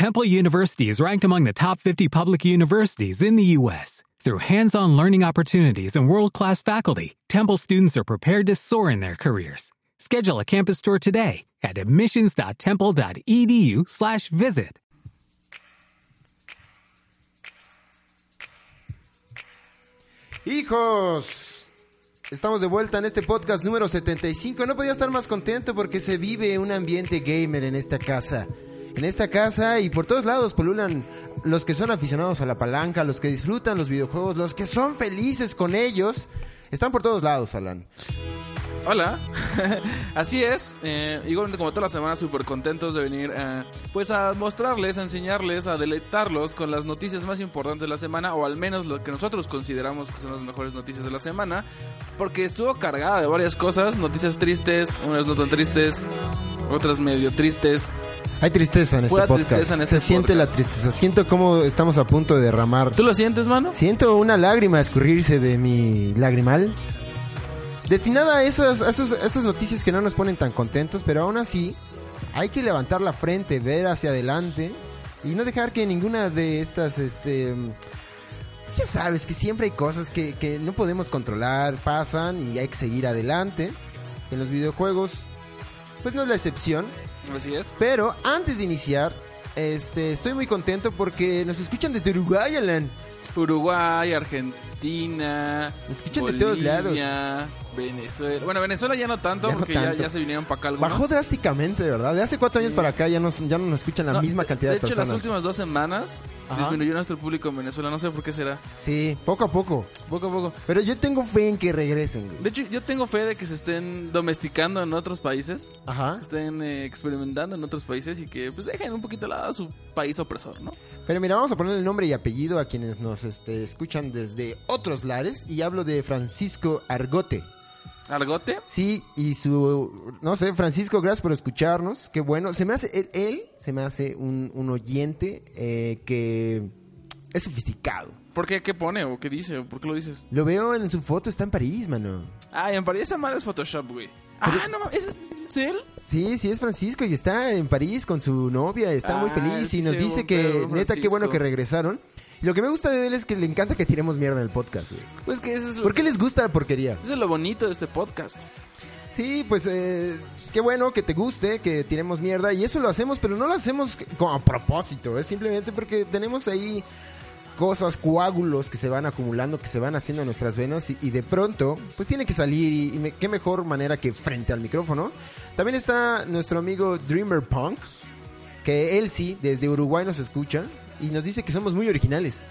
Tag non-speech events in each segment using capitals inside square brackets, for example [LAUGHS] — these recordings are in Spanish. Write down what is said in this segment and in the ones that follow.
Temple University is ranked among the top 50 public universities in the U.S. Through hands-on learning opportunities and world-class faculty, Temple students are prepared to soar in their careers. Schedule a campus tour today at admissions.temple.edu/visit. Hijos, estamos de vuelta en este podcast número 75. No podía estar más contento porque se vive un ambiente gamer en esta casa. En esta casa y por todos lados polulan los que son aficionados a la palanca, los que disfrutan los videojuegos, los que son felices con ellos. Están por todos lados, Alan. Hola, [LAUGHS] así es, eh, igualmente como todas las semanas súper contentos de venir eh, pues a mostrarles, a enseñarles, a deleitarlos con las noticias más importantes de la semana o al menos lo que nosotros consideramos que son las mejores noticias de la semana porque estuvo cargada de varias cosas, noticias tristes, unas no tan tristes, otras medio tristes. Hay tristeza en Pura este podcast. tristeza en este Se siente la tristeza. Siento cómo estamos a punto de derramar. ¿Tú lo sientes, mano? Siento una lágrima escurrirse de mi lagrimal. Destinada a esas, a esos- a esas noticias que no nos ponen tan contentos, pero aún así hay que levantar la frente, ver hacia adelante y no dejar que ninguna de estas, este, ya sabes que siempre hay cosas que, que no podemos controlar, pasan y hay que seguir adelante. En los videojuegos, pues no es la excepción. Así es. Pero antes de iniciar, este, estoy muy contento porque nos escuchan desde Uruguay, Alan. Uruguay, Argentina, Me escuchan de todos Bolivia, Venezuela. Bueno, Venezuela ya no tanto Ya no porque ya- tanto. Ya, se vinieron para acá algunos. Bajó drásticamente, de verdad. De hace cuatro Sí. años para acá ya, nos, ya no nos escuchan la No, misma de- cantidad de, de hecho, personas. las últimas dos semanas Ajá. disminuyó nuestro público en Venezuela. No sé por qué será. Sí, poco a poco. Poco a poco. Pero yo tengo fe en que regresen. güey. De hecho, yo tengo fe de que se estén domesticando en otros países. Ajá. Que estén eh, experimentando en otros países y que pues dejen un poquito al lado a su país opresor, ¿no? Pero mira, vamos a poner el nombre y apellido a quienes nos este, escuchan desde otros lares. Y hablo de Francisco Argote. Argote. Sí, y su... No sé, Francisco, gracias por escucharnos. Qué bueno. Se me hace... Él, él se me hace un, un oyente eh, que es sofisticado. ¿Por qué? ¿Qué pone o qué dice? o ¿Por qué lo dices? Lo veo en su foto, está en París, mano. Ay, en París esa madre es Photoshop, güey. Ah, no, ¿es es él? Sí, sí, es Francisco y está en París con su novia, está muy Ah, feliz y nos dice que, neta, qué bueno que regresaron. Lo que me gusta de él es que le encanta que tiremos mierda en el podcast. güey. Pues que eso es, lo, ¿Por qué les gusta la porquería? eso es lo bonito de este podcast. Sí, pues eh, qué bueno que te guste, que tiremos mierda y eso lo hacemos, pero no lo hacemos como a propósito, es simplemente porque tenemos ahí cosas, coágulos que se van acumulando, que se van haciendo en nuestras venas y, y de pronto, pues tiene que salir y, y me- qué mejor manera que frente al micrófono. También está nuestro amigo Dreamer Punk, que él sí, desde Uruguay nos escucha y nos dice que somos muy originales.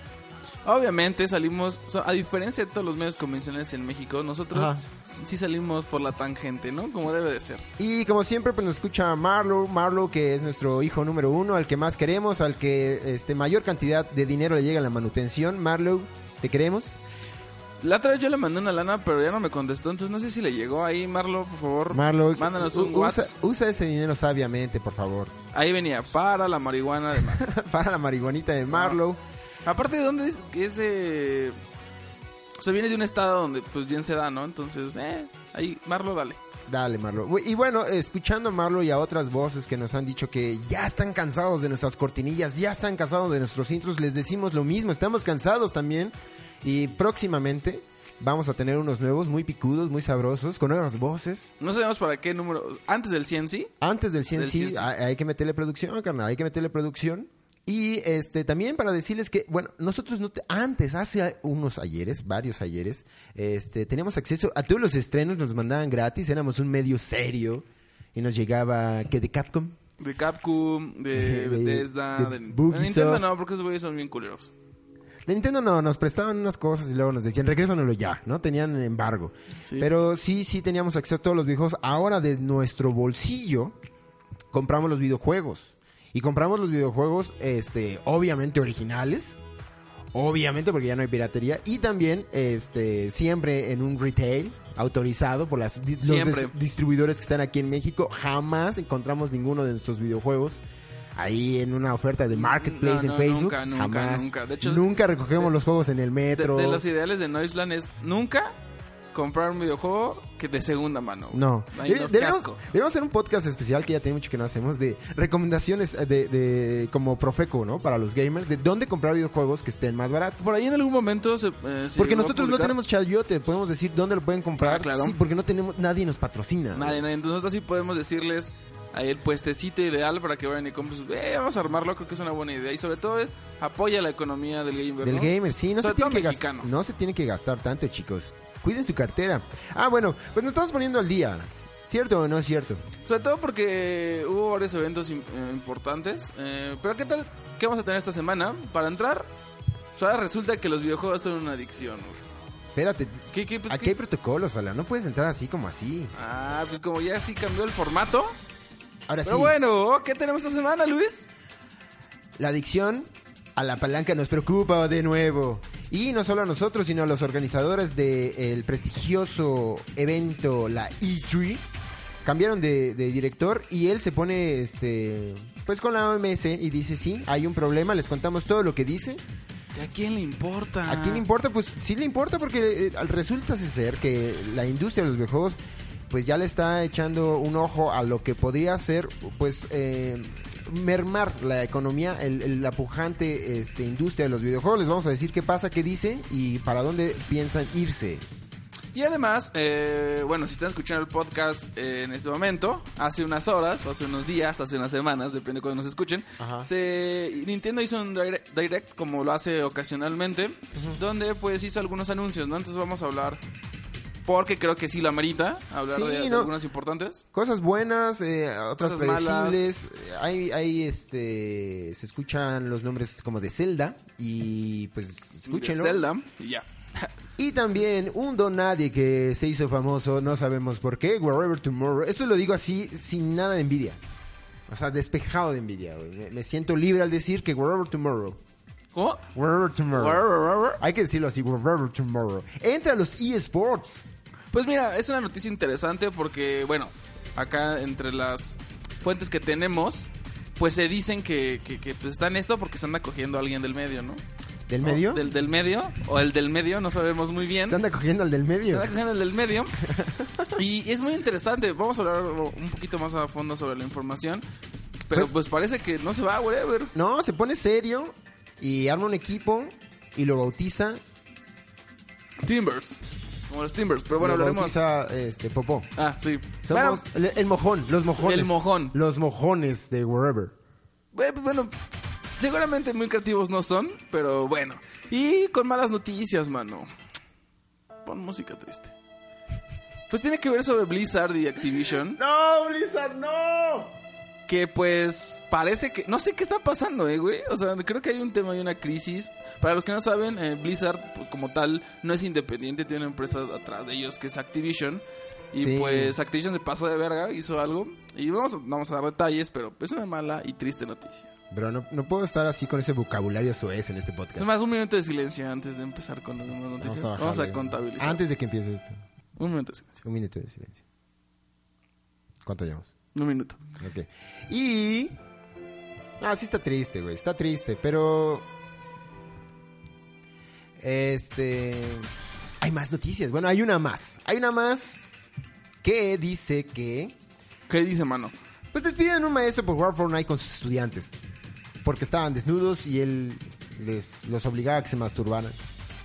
Obviamente salimos, a diferencia de todos los medios convencionales en México, nosotros Ajá. sí salimos por la tangente, ¿no? Como debe de ser. Y como siempre, pues nos escucha Marlo, Marlo que es nuestro hijo número uno, al que más queremos, al que este mayor cantidad de dinero le llega a la manutención. Marlo, te queremos. La otra vez yo le mandé una lana, pero ya no me contestó, entonces no sé si le llegó ahí, Marlo, por favor. Marlo, Mándanos un usa, WhatsApp. usa ese dinero sabiamente, por favor. Ahí venía, para la marihuana de Marlo. [LAUGHS] Para la marihuanita de Marlo. Aparte de dónde es, que es de... O sea, viene de un estado donde pues bien se da, ¿no? Entonces, eh, ahí, Marlo, dale. Dale, Marlo. Y bueno, escuchando a Marlo y a otras voces que nos han dicho que ya están cansados de nuestras cortinillas, ya están cansados de nuestros intros, les decimos lo mismo, estamos cansados también. Y próximamente vamos a tener unos nuevos muy picudos, muy sabrosos, con nuevas voces. No sabemos para qué número... Antes del 100, ¿sí? Antes del 100 Del sí, 100 sí. hay, que meterle producción, carnal, hay que meterle producción. Y este también para decirles que, bueno, nosotros no te- antes, hace unos ayeres, varios ayeres, este, teníamos acceso a todos los estrenos, nos mandaban gratis, éramos un medio serio y nos llegaba, que de Capcom? De Capcom, de [LAUGHS] De- Bethesda, de de, de Nintendo no, porque esos güeyes son bien culeros. De Nintendo no, nos prestaban unas cosas y luego nos decían, regrésanoslo ya, ¿no? Tenían embargo. Sí. Pero sí, sí teníamos acceso a todos los videojuegos. Ahora de nuestro bolsillo compramos los videojuegos. Y compramos los videojuegos, este, obviamente originales. Obviamente porque ya no hay piratería. Y también, este, siempre en un retail autorizado por las, los distribuidores que están aquí en México. Jamás encontramos ninguno de nuestros videojuegos ahí en una oferta de marketplace No, en no, Facebook. nunca, nunca, Jamás. nunca. De hecho, nunca recogemos los juegos en el De, metro. de los ideales de Noisland es nunca comprar un videojuego que de segunda mano. No. No, qué debemos, debemos hacer un podcast especial que ya tiene mucho que no hacemos de recomendaciones eh, de, de como Profeco, ¿no? Para los gamers, de dónde comprar videojuegos que estén más baratos. Por ahí en algún momento se, eh, se Porque nosotros no tenemos chayote, podemos decir dónde lo pueden comprar. Ah, claro. Sí, porque no tenemos, nadie nos patrocina. Nadie, nadie. Entonces nosotros sí podemos decirles ahí el puestecito ideal para que vayan y compren sus... Eh, vamos a armarlo, creo que es una buena idea. Y sobre todo es apoya la economía del gamer, Del ¿no? gamer, sí, no se, tiene que mexicano. no se tiene que gastar tanto, chicos. Cuiden su cartera. Ah, bueno, pues nos estamos poniendo al día. ¿Cierto o no es cierto? Sobre todo porque hubo varios eventos eh, importantes. Eh, pero ¿qué tal? ¿Qué vamos a tener esta semana? Para entrar, pues ahora resulta que los videojuegos son una adicción. Espérate, ¿Qué, qué, pues, aquí qué? hay protocolos, Ala. No puedes entrar así como así. Ah, pues como ya sí cambió el formato. Ahora Pero sí, bueno, ¿qué tenemos esta semana, Luis? la adicción a la palanca nos preocupa de nuevo. Y no solo a nosotros, sino a los organizadores del prestigioso evento, la E3. Cambiaron de, de director y él se pone este pues con la OMS y dice, sí, hay un problema, les contamos todo lo que dice. ¿Y a quién le importa? ¿A quién le importa? Pues sí le importa porque eh, resulta ser que la industria de los videojuegos pues ya le está echando un ojo a lo que podría ser pues eh, mermar la economía, el- el- la pujante este, industria de los videojuegos. Les vamos a decir qué pasa, qué dice y para dónde piensan irse. Y además, eh, bueno, si están escuchando el podcast eh, en este momento, hace unas horas, hace unos días, hace unas semanas, depende de cuando nos escuchen, se, Nintendo hizo un direct, direct, como lo hace ocasionalmente, donde pues hizo algunos anuncios, ¿no? Entonces vamos a hablar, porque creo que sí lo amerita, hablar Sí, de, de no. algunas importantes. Cosas buenas, eh, otras Cosas malas. predecibles. Eh, Hay, hay, este, se escuchan los nombres como de Zelda y pues escúchenlo. De Zelda, y ya. Y también un don nadie que se hizo famoso, no sabemos por qué, Wherever Tomorrow. Esto lo digo así, sin nada de envidia. O sea, despejado de envidia. güey. Me, siento libre al decir que Wherever Tomorrow. ¿Cómo? Wherever Tomorrow. Hay que decirlo así, Wherever Tomorrow. Entra a los eSports. Pues mira, es una noticia interesante porque, bueno, acá entre las fuentes que tenemos, pues se dicen que, que, que, pues, está en esto porque se anda cogiendo a alguien del medio, ¿no? ¿Del medio? Del, del medio, o el del medio, no sabemos muy bien. Se anda cogiendo al del Se medio. anda cogiendo el del medio. [LAUGHS] y es muy interesante. Vamos a hablar un poquito más a fondo sobre la información. Pero Pues- pues, parece que no se va, whatever. No, se pone serio y arma un equipo y lo bautiza. Timbers. Como los Timbers. Pero bueno, lo hablaremos. bautiza este, Popó. Ah, sí. Somos el, el mojón, los mojones. El mojón. Los mojones de Wherever. Bueno, seguramente muy creativos no son, pero bueno. Y con malas noticias, mano. Pon música triste. Pues tiene que ver sobre Blizzard y Activision. ¡No, Blizzard, no! Que pues parece que... No sé qué está pasando, eh, güey. O sea, creo que hay un tema y una crisis. Para los que no saben, eh, Blizzard, pues como tal, no es independiente. Tiene una empresa atrás de ellos que es Activision. Y Sí. pues Activision se pasó de verga, hizo algo. Y vamos a, vamos a dar detalles, pero es una mala y triste noticia. Bro, no, no puedo estar así con ese vocabulario soez en este podcast. Es más, un minuto de silencio antes de empezar con las noticias. Vamos a, bajarle. contabilizar. Antes de que empiece esto. Un minuto de silencio. Un minuto de silencio. ¿Cuánto llevamos? Un minuto. Ok. Y... Ah, sí está triste, güey. Está triste, pero... Este... Hay más noticias. Bueno, hay una más. Hay una más que dice que... ¿Qué dice, mano? Pues despiden a un maestro por jugar Fortnite con sus estudiantes. Porque estaban desnudos y él les los obligaba a que se masturbaran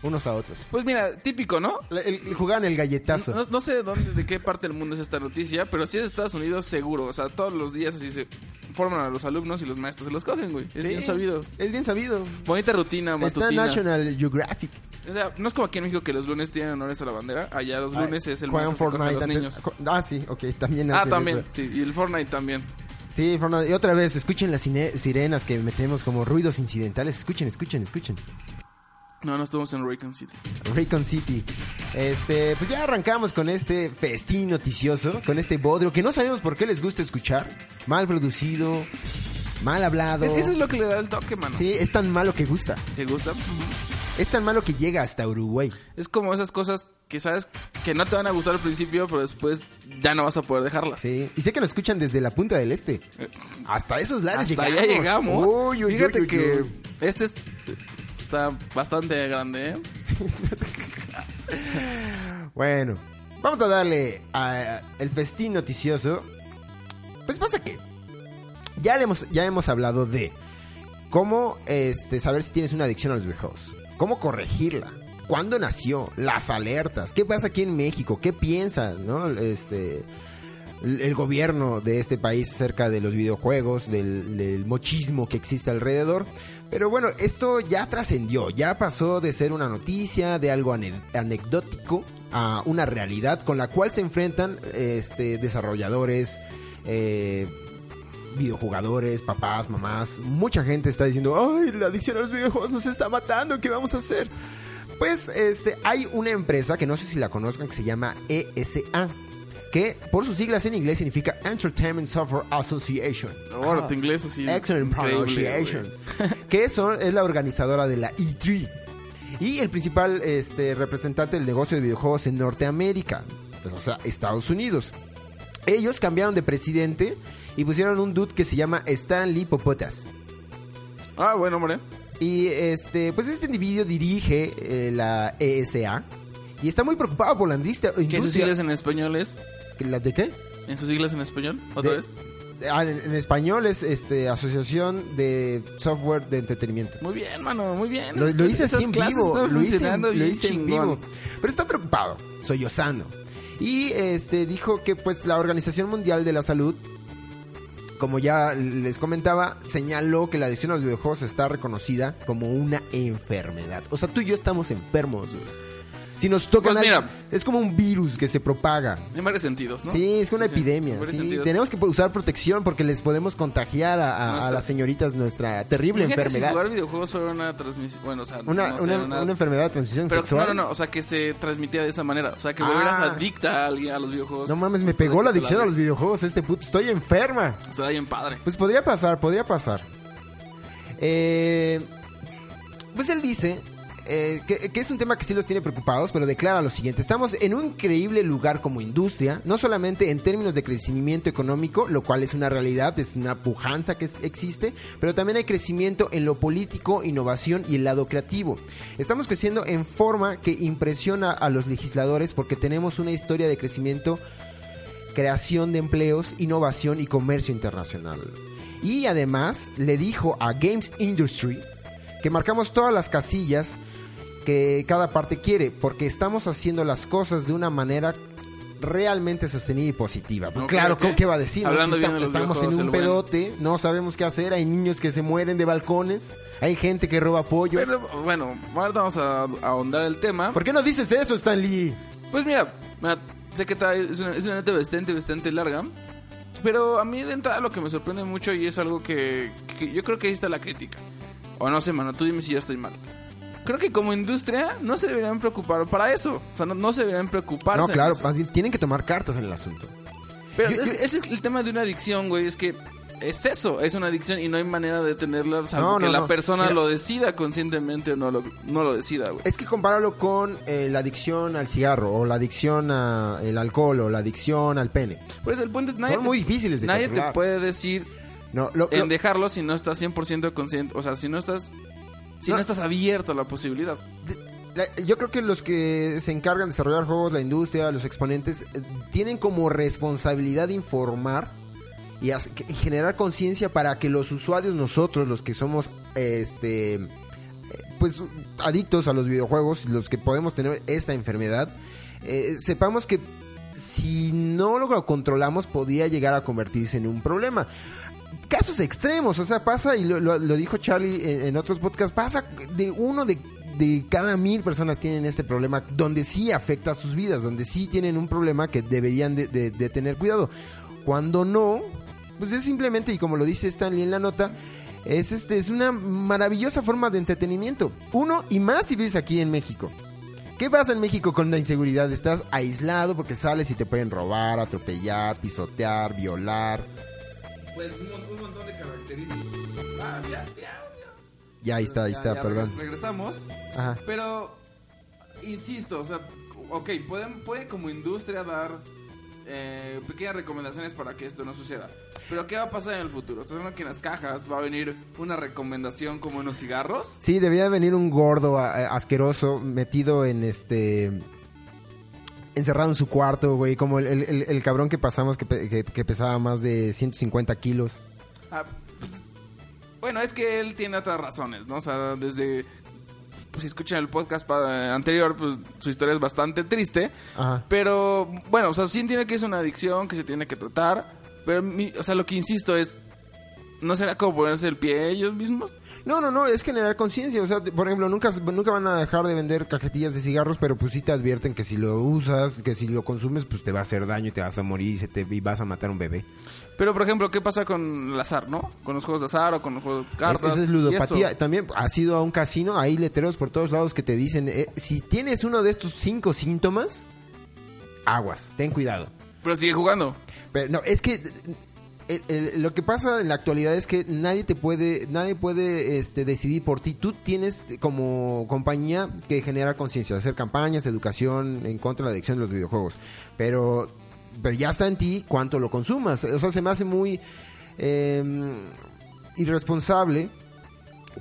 unos a otros. Pues mira, típico, ¿no? El, el- jugaban el galletazo. No, no sé de dónde, de qué parte del mundo es esta noticia, pero si es de Estados Unidos, seguro. O sea, todos los días así se forman a los alumnos y los maestros se los cogen, güey. Es Sí, bien sabido. Es bien sabido. Bonita rutina Está matutina. National Geographic. O sea, no es como aquí en México que los lunes tienen honores a la bandera. Allá los lunes es el Juegan coge a los Fortnite niños. Ah, sí, ok, también Ah, también, eso. sí. Y el Fortnite también. Sí, Fortnite. Y otra vez, escuchen las sirenas que metemos como ruidos incidentales. Escuchen, escuchen, escuchen. No, no estamos en Raycon City. Raycon City. Este, pues ya arrancamos con este festín noticioso, con este bodrio que no sabemos por qué les gusta escuchar. Mal producido, mal hablado. Es- Eso es lo que le da el toque, mano. Sí, es tan malo que gusta. ¿Te gusta? Es tan malo que llega hasta Uruguay. Es como esas cosas que sabes que no te van a gustar al principio, pero después ya no vas a poder dejarlas. Sí. Y sé que nos escuchan desde la punta del este. Hasta esos lares Hasta llegamos. allá llegamos. Uy, uy, Fíjate uy, que este es- está bastante grande, ¿eh? Bueno, vamos a darle a el festín noticioso. Pues pasa que ya, le hemos, ya hemos hablado de cómo este, saber si tienes una adicción a los videojuegos, cómo corregirla, cuándo nació, las alertas, qué pasa aquí en México, qué piensa ¿no? este, el gobierno de este país acerca de los videojuegos, del mochismo que existe alrededor. Pero bueno, esto ya trascendió, ya pasó de ser una noticia, de algo ane- anecdótico, a una realidad con la cual se enfrentan este, desarrolladores, eh, videojugadores, papás, mamás. Mucha gente está diciendo, ay, la adicción a los videojuegos nos está matando, ¿qué vamos a hacer? Pues este, hay una empresa que no sé si la conozcan que se llama ESA, que por sus siglas en inglés significa Entertainment Software Association. Ahora Ah, tu inglés así. Excellent pronunciation. [LAUGHS] que son, es la organizadora de la E3. Y el principal este, representante del negocio de videojuegos en Norteamérica. Pues, o sea, Estados Unidos. Ellos cambiaron de presidente y pusieron un dude que se llama Stanley Popotas. Ah, bueno, hombre. Y este, pues este individuo dirige eh, la ESA y está muy preocupado por la industria. ¿Qué sus siglas en español es? ¿La de qué? ¿En sus siglas en español? ¿Otra De- vez? Ah, en, en español es este Asociación de Software de Entretenimiento. Muy bien, mano, muy bien. Lo, lo hice así en vivo. Lo hice, en, funcionando lo bien hice en vivo. Pero está preocupado, sollozando. Y este dijo que pues la Organización Mundial de la Salud, como ya les comentaba, señaló que la adicción a los videojuegos está reconocida como una enfermedad. O sea, tú y yo estamos enfermos. güey. Si nos tocan Pues mira. es como un virus que se propaga. En varios sentidos, ¿no? Sí, es una Sí, epidemia. sí. Tenemos que usar protección porque les podemos contagiar a, a- a Nuestra- las señoritas nuestra terrible Imagínate si enfermedad. jugar videojuegos fuera una transmisión. Bueno, o sea, Una, no una, una- una enfermedad de transmisión Pero sexual. no, no, no, o sea, que se transmitía de esa manera. O sea, que volvieras Ah. adicta a alguien a los videojuegos. No mames, me pegó la adicción a los videojuegos este puto. Estoy enferma. Será bien padre. Pues podría pasar, podría pasar. Eh, pues él dice eh, que, es un tema que sí los tiene preocupados, pero declara lo siguiente. Estamos en un increíble lugar como industria, no solamente en términos de crecimiento económico, lo cual es una realidad, es una pujanza que existe, pero también hay crecimiento en lo político, innovación y el lado creativo. Estamos creciendo en forma que impresiona a los legisladores porque tenemos una historia de crecimiento creación de empleos, innovación y comercio internacional. Y además le dijo a Games Industry que marcamos todas las casillas que cada parte quiere, porque estamos haciendo las cosas de una manera realmente sostenida y positiva. Pues Ok, claro, ok. ¿cómo- ¿qué va a decir? Hablando Si bien esta- de estamos en un pedote, no sabemos qué hacer, hay niños que se mueren de balcones, hay gente que roba pollos. Pero, bueno, ahorita vamos a a ahondar el tema. ¿Por qué no dices eso, Stan Lee? Pues mira, mira, sé que está- es una, es una nota bastante, bastante larga. Pero a mí de entrada lo que me sorprende mucho y es algo que, que yo creo que ahí está la crítica. O no sé, mano, tú dime si yo estoy mal. Creo que como industria no se deberían preocupar para eso. O sea, no, no se deberían preocupar. No, claro, más bien tienen que tomar cartas en el asunto. Pero Yo- es- yo- ese es el tema de una adicción, güey. Es que es eso, es una adicción y no hay manera de detenerla salvo No, que no, la no. persona Mira. lo decida conscientemente o no lo, no lo decida, güey. Es que compáralo con eh, la adicción al cigarro, o la adicción al alcohol, o la adicción al pene. Por eso el punto es nadie, Son te- muy difíciles de nadie te puede decir No, lo- lo- en dejarlo si no estás 100% consciente. O sea, si no estás... Si no, No. estás abierto a la posibilidad. la- yo creo que los que se encargan de desarrollar juegos, la industria, los exponentes, eh, tienen como responsabilidad informar y, hace- que- y generar conciencia para que los usuarios, nosotros, los que somos, este, eh, pues, adictos a los videojuegos, los que podemos tener esta enfermedad, eh, sepamos que si no lo controlamos podría llegar a convertirse en un problema. Casos extremos, o sea, pasa, y lo, lo- dijo Charlie en, otros podcasts, pasa de uno de, de cada mil personas tienen este problema, donde sí afecta a sus vidas, donde sí tienen un problema que deberían de, de- de tener cuidado. Cuando no, pues es simplemente, y como lo dice Stanley en la nota, es, este, es una maravillosa forma de entretenimiento. Uno, y más si vives aquí en México. ¿Qué pasa en México con la inseguridad? Estás aislado porque sales y te pueden robar, atropellar, pisotear, violar. Pues un, montón de características. Ah, ya, ya, Ya, ahí está, ahí Ya, está, ya perdón. reg- Regresamos. Ajá. Pero, insisto, o sea, ok, pueden, puede como industria dar eh, pequeñas recomendaciones para que esto no suceda. Pero, ¿qué va a pasar en el futuro? ¿Estás viendo que en las cajas va a venir una recomendación como en los cigarros? Sí, debía venir un gordo a- a- asqueroso metido en este encerrado en su cuarto, güey, como el, el- cabrón que pasamos que, que- que pesaba más de 150 kilos. Ah, pues, bueno, es que él tiene otras razones, ¿no? O sea, desde... Pues si escuchan el podcast anterior, pues su historia es bastante triste. Ajá. Pero, bueno, o sea, sí entiende que es una adicción que se tiene que tratar. Pero, mi- o sea, lo que insisto es... ¿No será como ponerse el pie ellos mismos? No, no, no, es generar conciencia. O sea, por ejemplo, nunca, nunca van a dejar de vender cajetillas de cigarros, pero pues sí te advierten que si lo usas, que si lo consumes, pues te va a hacer daño y te vas a morir y, se te, y vas a matar a un bebé. Pero, por ejemplo, ¿qué pasa con el azar, no? Con los juegos de azar o con los juegos de cartas. esa es ludopatía. También has ido a un casino, hay letreros por todos lados que te dicen, eh, si tienes uno de estos cinco síntomas, aguas, ten cuidado. Pero sigue jugando. Pero no, es que el- el- lo que pasa en la actualidad es que nadie te puede, nadie puede este, decidir por ti. Tú tienes como compañía que generar conciencia, hacer campañas, educación en contra de la adicción de los videojuegos. Pero, pero ya está en ti cuánto lo consumas. O sea, se me hace muy eh, irresponsable.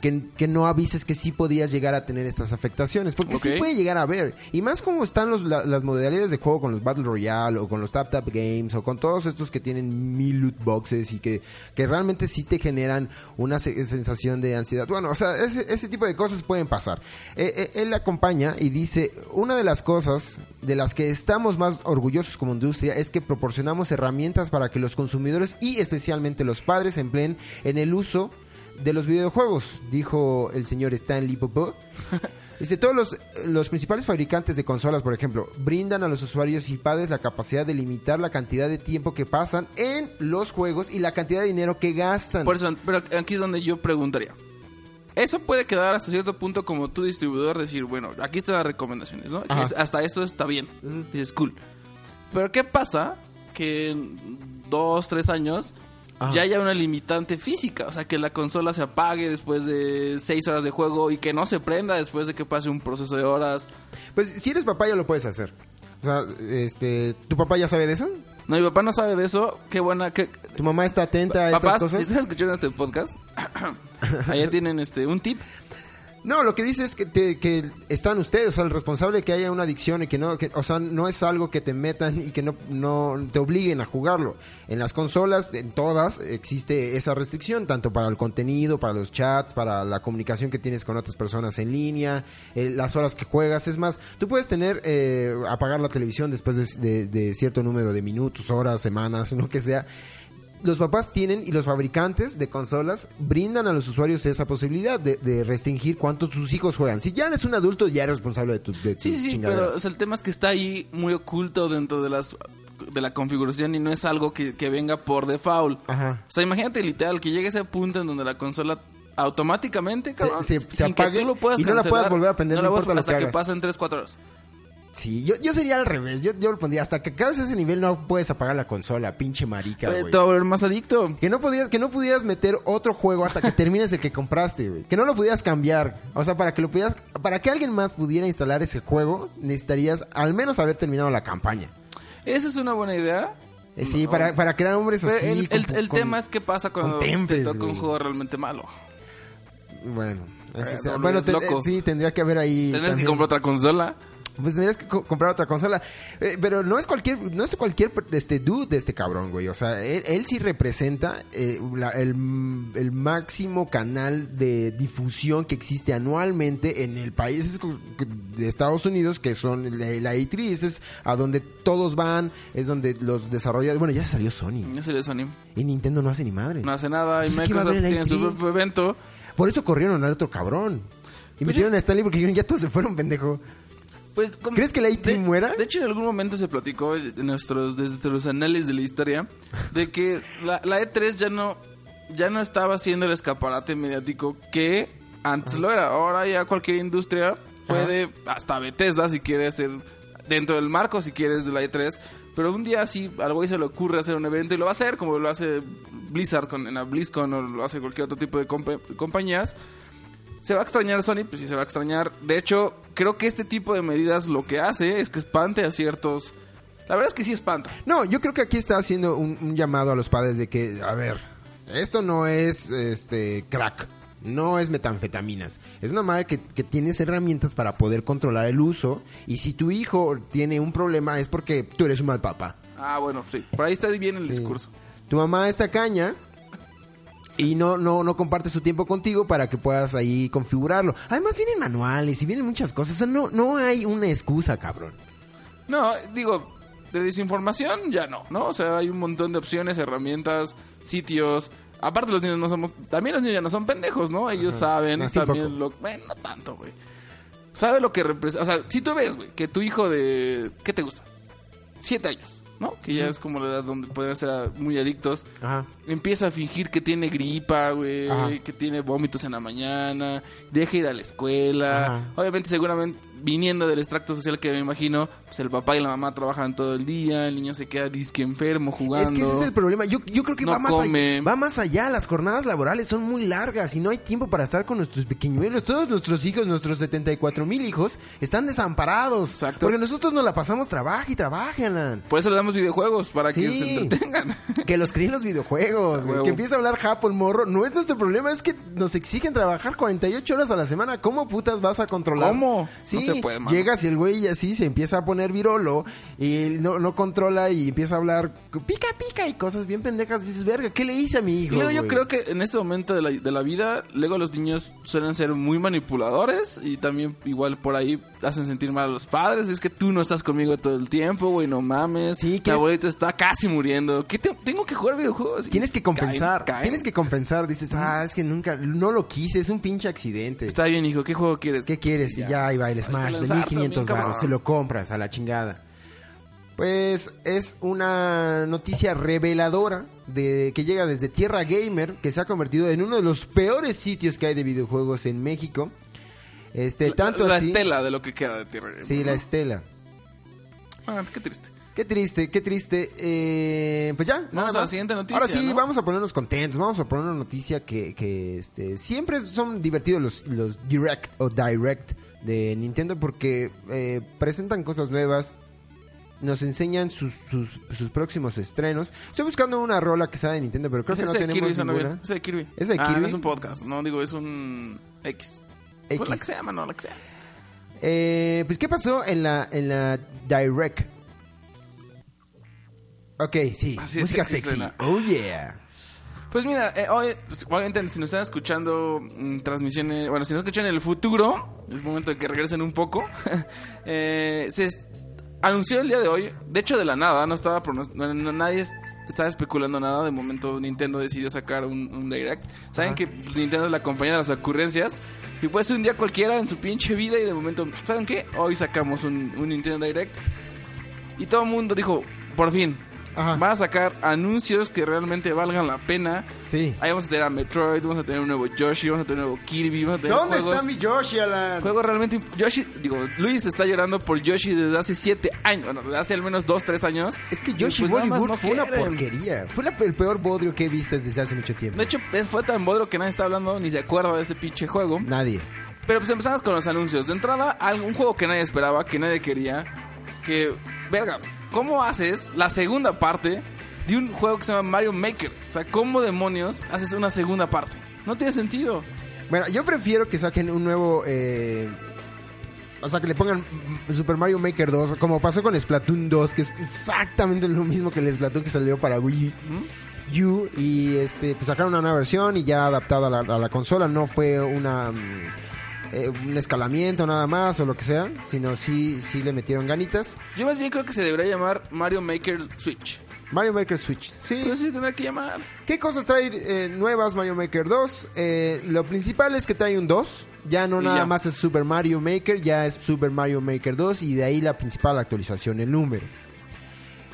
Que, que no avises que sí podías llegar a tener estas afectaciones. Porque sí puede llegar a haber. Y más como están los, la- las modalidades de juego con los Battle Royale o con los Tap Tap Games o con todos estos que tienen mil loot boxes y que, que realmente sí te generan una se- sensación de ansiedad. Bueno, o sea, ese, ese tipo de cosas pueden pasar. Eh, eh, él acompaña y dice, una de las cosas de las que estamos más orgullosos como industria es que proporcionamos herramientas para que los consumidores y especialmente los padres empleen en el uso de los videojuegos, dijo el señor Stanley Popo. [LAUGHS] Dice, todos los, los principales fabricantes de consolas, por ejemplo, brindan a los usuarios y padres la capacidad de limitar la cantidad de tiempo que pasan en los juegos y la cantidad de dinero que gastan. Por eso, pero aquí es donde yo preguntaría. Eso puede quedar hasta cierto punto como tu distribuidor decir, bueno, aquí están las recomendaciones, ¿no? Es- hasta eso está bien. Dices, cool. Pero ¿qué pasa? Que en dos, tres años Ajá. ya haya una limitante física. O sea, que la consola se apague después de seis horas de juego y que no se prenda después de que pase un proceso de horas. Pues si eres papá ya lo puedes hacer. O sea, este, ¿tu papá ya sabe de eso? No, mi papá no sabe de eso. Qué buena... Qué... ¿Tu mamá está atenta a estas Papás, si cosas? están escuchando este podcast, [CLEARS THROAT] allá tienen este un tip. No, lo que dice es que, te- que están ustedes, o sea, el responsable de que haya una adicción y que no, que, o sea, no es algo que te metan y que no, no te obliguen a jugarlo. En las consolas, en todas, existe esa restricción, tanto para el contenido, para los chats, para la comunicación que tienes con otras personas en línea, eh, las horas que juegas. Es más, tú puedes tener, eh, apagar la televisión después de, de- de cierto número de minutos, horas, semanas, [LAUGHS] lo que sea los papás tienen y los fabricantes de consolas brindan a los usuarios esa posibilidad de, de restringir cuánto sus hijos juegan. Si ya eres un adulto, ya eres responsable de tus de Sí, sí, pero o sea, el tema es que está ahí muy oculto dentro de las de la configuración y no es algo que, que venga por default. Ajá. O sea, imagínate literal que llegue ese punto en donde la consola automáticamente, cabrón, se- se sin apague que tú lo puedas y no la puedas volver a prender, no la importa puedas- lo hasta que que, pasen 3, 4 horas. Sí, yo, yo sería al revés. Yo, yo lo pondría hasta que acabes ese nivel no puedes apagar la consola, pinche marica, Eh, güey. te va a volver más adicto. Que no podías, que no pudieras meter otro juego hasta que [LAUGHS] termines el que compraste, güey. Que no lo pudieras cambiar. O sea, para que lo pudieras, para que alguien más pudiera instalar ese juego, necesitarías al menos haber terminado la campaña. Esa es una buena idea. Eh, sí, No. para, para crear hombres así. el, el- con- el con- tema es qué pasa cuando te toca un juego realmente malo. Bueno, Eh, sea- no, bueno, te- eh, sí, tendría que haber ahí. Tendrás que comprar otra consola. Pues tendrías que co- comprar otra consola. Eh, pero no es cualquier, no es cualquier este dude de este cabrón, güey. O sea, él, él sí representa eh, la- el, el máximo canal de difusión que existe anualmente en el país de Estados Unidos, que son la, la E3, es a donde todos van, es donde los desarrolladores. Bueno, ya se salió Sony. Ya sería Sony. Y Nintendo no hace ni madre. No hace nada y Pues Microsoft tiene su E3. propio evento. Por eso corrieron al otro cabrón. Y Pues metieron a Stanley porque ya todos se fueron, pendejo. Pues, como- ¿Crees que la IT de- muera? De hecho, en algún momento se platicó nuestros, desde los anales de la historia de que la, la E3 ya no, ya no estaba siendo el escaparate mediático que antes lo era. Ahora ya cualquier industria puede, hasta Bethesda si quiere ser dentro del marco, si quieres de la E3. Pero un día sí, algo ahí se le ocurre hacer un evento y lo va a hacer, como lo hace Blizzard con, en la BlizzCon o lo hace cualquier otro tipo de compa- compañías. ¿Se va a extrañar Sony? Pues sí, se va a extrañar. De hecho, creo que este tipo de medidas lo que hace es que espante a ciertos... La verdad es que sí espanta. No, yo creo que aquí está haciendo un, un llamado a los padres de que, a ver, esto no es este crack. No es metanfetaminas. Es una madre que, que tienes herramientas para poder controlar el uso. Y si tu hijo tiene un problema es porque tú eres un mal papá. Ah, bueno, sí. Por ahí está bien el discurso. Tu mamá está caña y no, no, no comparte su tiempo contigo para que puedas ahí configurarlo. Además vienen manuales y vienen muchas cosas. O sea, no, no hay una excusa, cabrón. No, digo, de desinformación ya no, ¿no? O sea, hay un montón de opciones, herramientas, sitios. Aparte los niños no somos... También los niños ya no son pendejos, ¿no? Ellos saben Así también lo... Bueno, no tanto, güey. Sabe lo que representa... O sea, si tú ves, güey, que tu hijo de... ¿Qué te gusta? Siete años, ¿no? Que ya es como la edad donde pueden ser ah, muy adictos. Ajá. Empieza a fingir que tiene gripa, güey, que tiene vómitos en la mañana, deja ir a la escuela. Ajá. Obviamente, seguramente, viniendo del extracto social que me imagino, pues el papá y la mamá trabajan todo el día, el niño se queda disque enfermo jugando. Es que ese es el problema. Yo, yo creo que No va, más allá, va más allá. Las jornadas laborales son muy largas y no hay tiempo para estar con nuestros pequeñuelos. Todos nuestros hijos, nuestros 74 mil hijos, están desamparados. Exacto. Porque nosotros nos la pasamos trabaja y trabaja, Alan. Por eso le damos videojuegos, para que se entretengan. [LAUGHS] Que los críen los videojuegos, que empiece a hablar japo el morro. No es nuestro problema, es que nos exigen trabajar 48 horas a la semana. ¿Cómo putas vas a controlar? ¿Cómo? Sí, No se puede, mano. llegas y el güey así se empieza a poner virolo y no, no controla y empieza a hablar pica pica y cosas bien pendejas. Dices, verga, ¿qué le hice a mi hijo? Y luego yo güey?" creo que en este momento de la, de la vida, luego los niños suelen ser muy manipuladores y también igual por ahí hacen sentir mal a los padres. Es que tú no estás conmigo todo el tiempo, güey, no mames. Sí, Mi ¿quieres- abuelita está casi muriendo. ¿Qué te- tengo que jugar videojuegos? Y Tienes que compensar, caen, caen. tienes que compensar. Dices, ah, es que nunca, no lo quise, es un pinche accidente. Está bien, hijo, ¿qué juego quieres? ¿Qué quieres? Y ya ahí va el Smash de lanzarlo, 1500 bien, baros. Se lo compras a la chingada. Pues es una noticia reveladora de que llega desde Tierra Gamer, que se ha convertido en uno de los peores sitios que hay de videojuegos en México. Este, La- tanto la así- estela de lo que queda de Tierra. Gamer, Sí, ¿no? la estela. Ah, qué triste. Qué triste, qué triste. Eh, pues ya, nada Vamos a la más. siguiente noticia, Ahora sí, ¿no? vamos a ponernos contentos. Vamos a poner una noticia que, que este, siempre son divertidos los, los direct o direct de Nintendo porque eh, presentan cosas nuevas. Nos enseñan sus, sus, sus próximos estrenos. Estoy buscando una rola que sea de Nintendo, pero creo que no tenemos Kirby ninguna. Ese de Kirby. ¿Ese de Ah, Kirby? no es un podcast. No, digo, es un X. X. Pues la que se llama, no, la que sea. Eh, pues, ¿qué pasó en la, en la Direct? Ok, sí. Así es, música sexy sexy. Oh, yeah. Pues mira, eh, hoy, obviamente si nos están escuchando mm, transmisiones, bueno, si nos escuchan en el futuro, es momento de que regresen un poco. [LAUGHS] Eh, se anunció el día de hoy, de hecho de la nada, no estaba no- no- nadie es- estaba especulando nada, de momento Nintendo decidió sacar un, un direct. Saben que pues, Nintendo es la compañía de las ocurrencias y puede ser un día cualquiera en su pinche vida y de momento, ¿saben qué? Hoy sacamos un, un Nintendo Direct y todo el mundo dijo, por fin. Ajá. Van a sacar anuncios que realmente valgan la pena. Sí. Ahí vamos a tener a Metroid, vamos a tener un nuevo Yoshi, vamos a tener un nuevo Kirby, vamos a tener ¿Dónde juegos, está mi Yoshi, Alan? juegos realmente... Yoshi, digo, Luis está llorando por Yoshi desde hace 7 años, bueno, desde hace al menos 2, 3 años. Es que Yoshi pues Bollywood no fue una porquería. Fue la- el peor bodrio que he visto desde hace mucho tiempo. De hecho, es- fue tan bodrio que nadie está hablando ni se acuerda de ese pinche juego. Nadie. Pero pues empezamos con los anuncios. De entrada, un juego que nadie esperaba, que nadie quería. Que, verga, ¿cómo haces la segunda parte de un juego que se llama Mario Maker? O sea, ¿cómo demonios haces una segunda parte? No tiene sentido. Bueno, yo prefiero que saquen un nuevo... eh, o sea, que le pongan Super Mario Maker 2, como pasó con Splatoon 2, que es exactamente lo mismo que el Splatoon que salió para Wii U. Y este, pues sacaron una nueva versión y ya adaptada a la, a la consola. No fue una... eh, un escalamiento nada más o lo que sea, sino sí, sí le metieron ganitas. Yo más bien creo que se debería llamar Mario Maker Switch. Mario Maker Switch. Sí, Pero sí tendrá que llamar. ¿Qué cosas trae eh, nuevas Mario Maker 2? Eh, lo principal es que trae un 2. Ya no Y nada ya. más es Super Mario Maker, ya es Super Mario Maker 2 y de ahí la principal actualización, el número.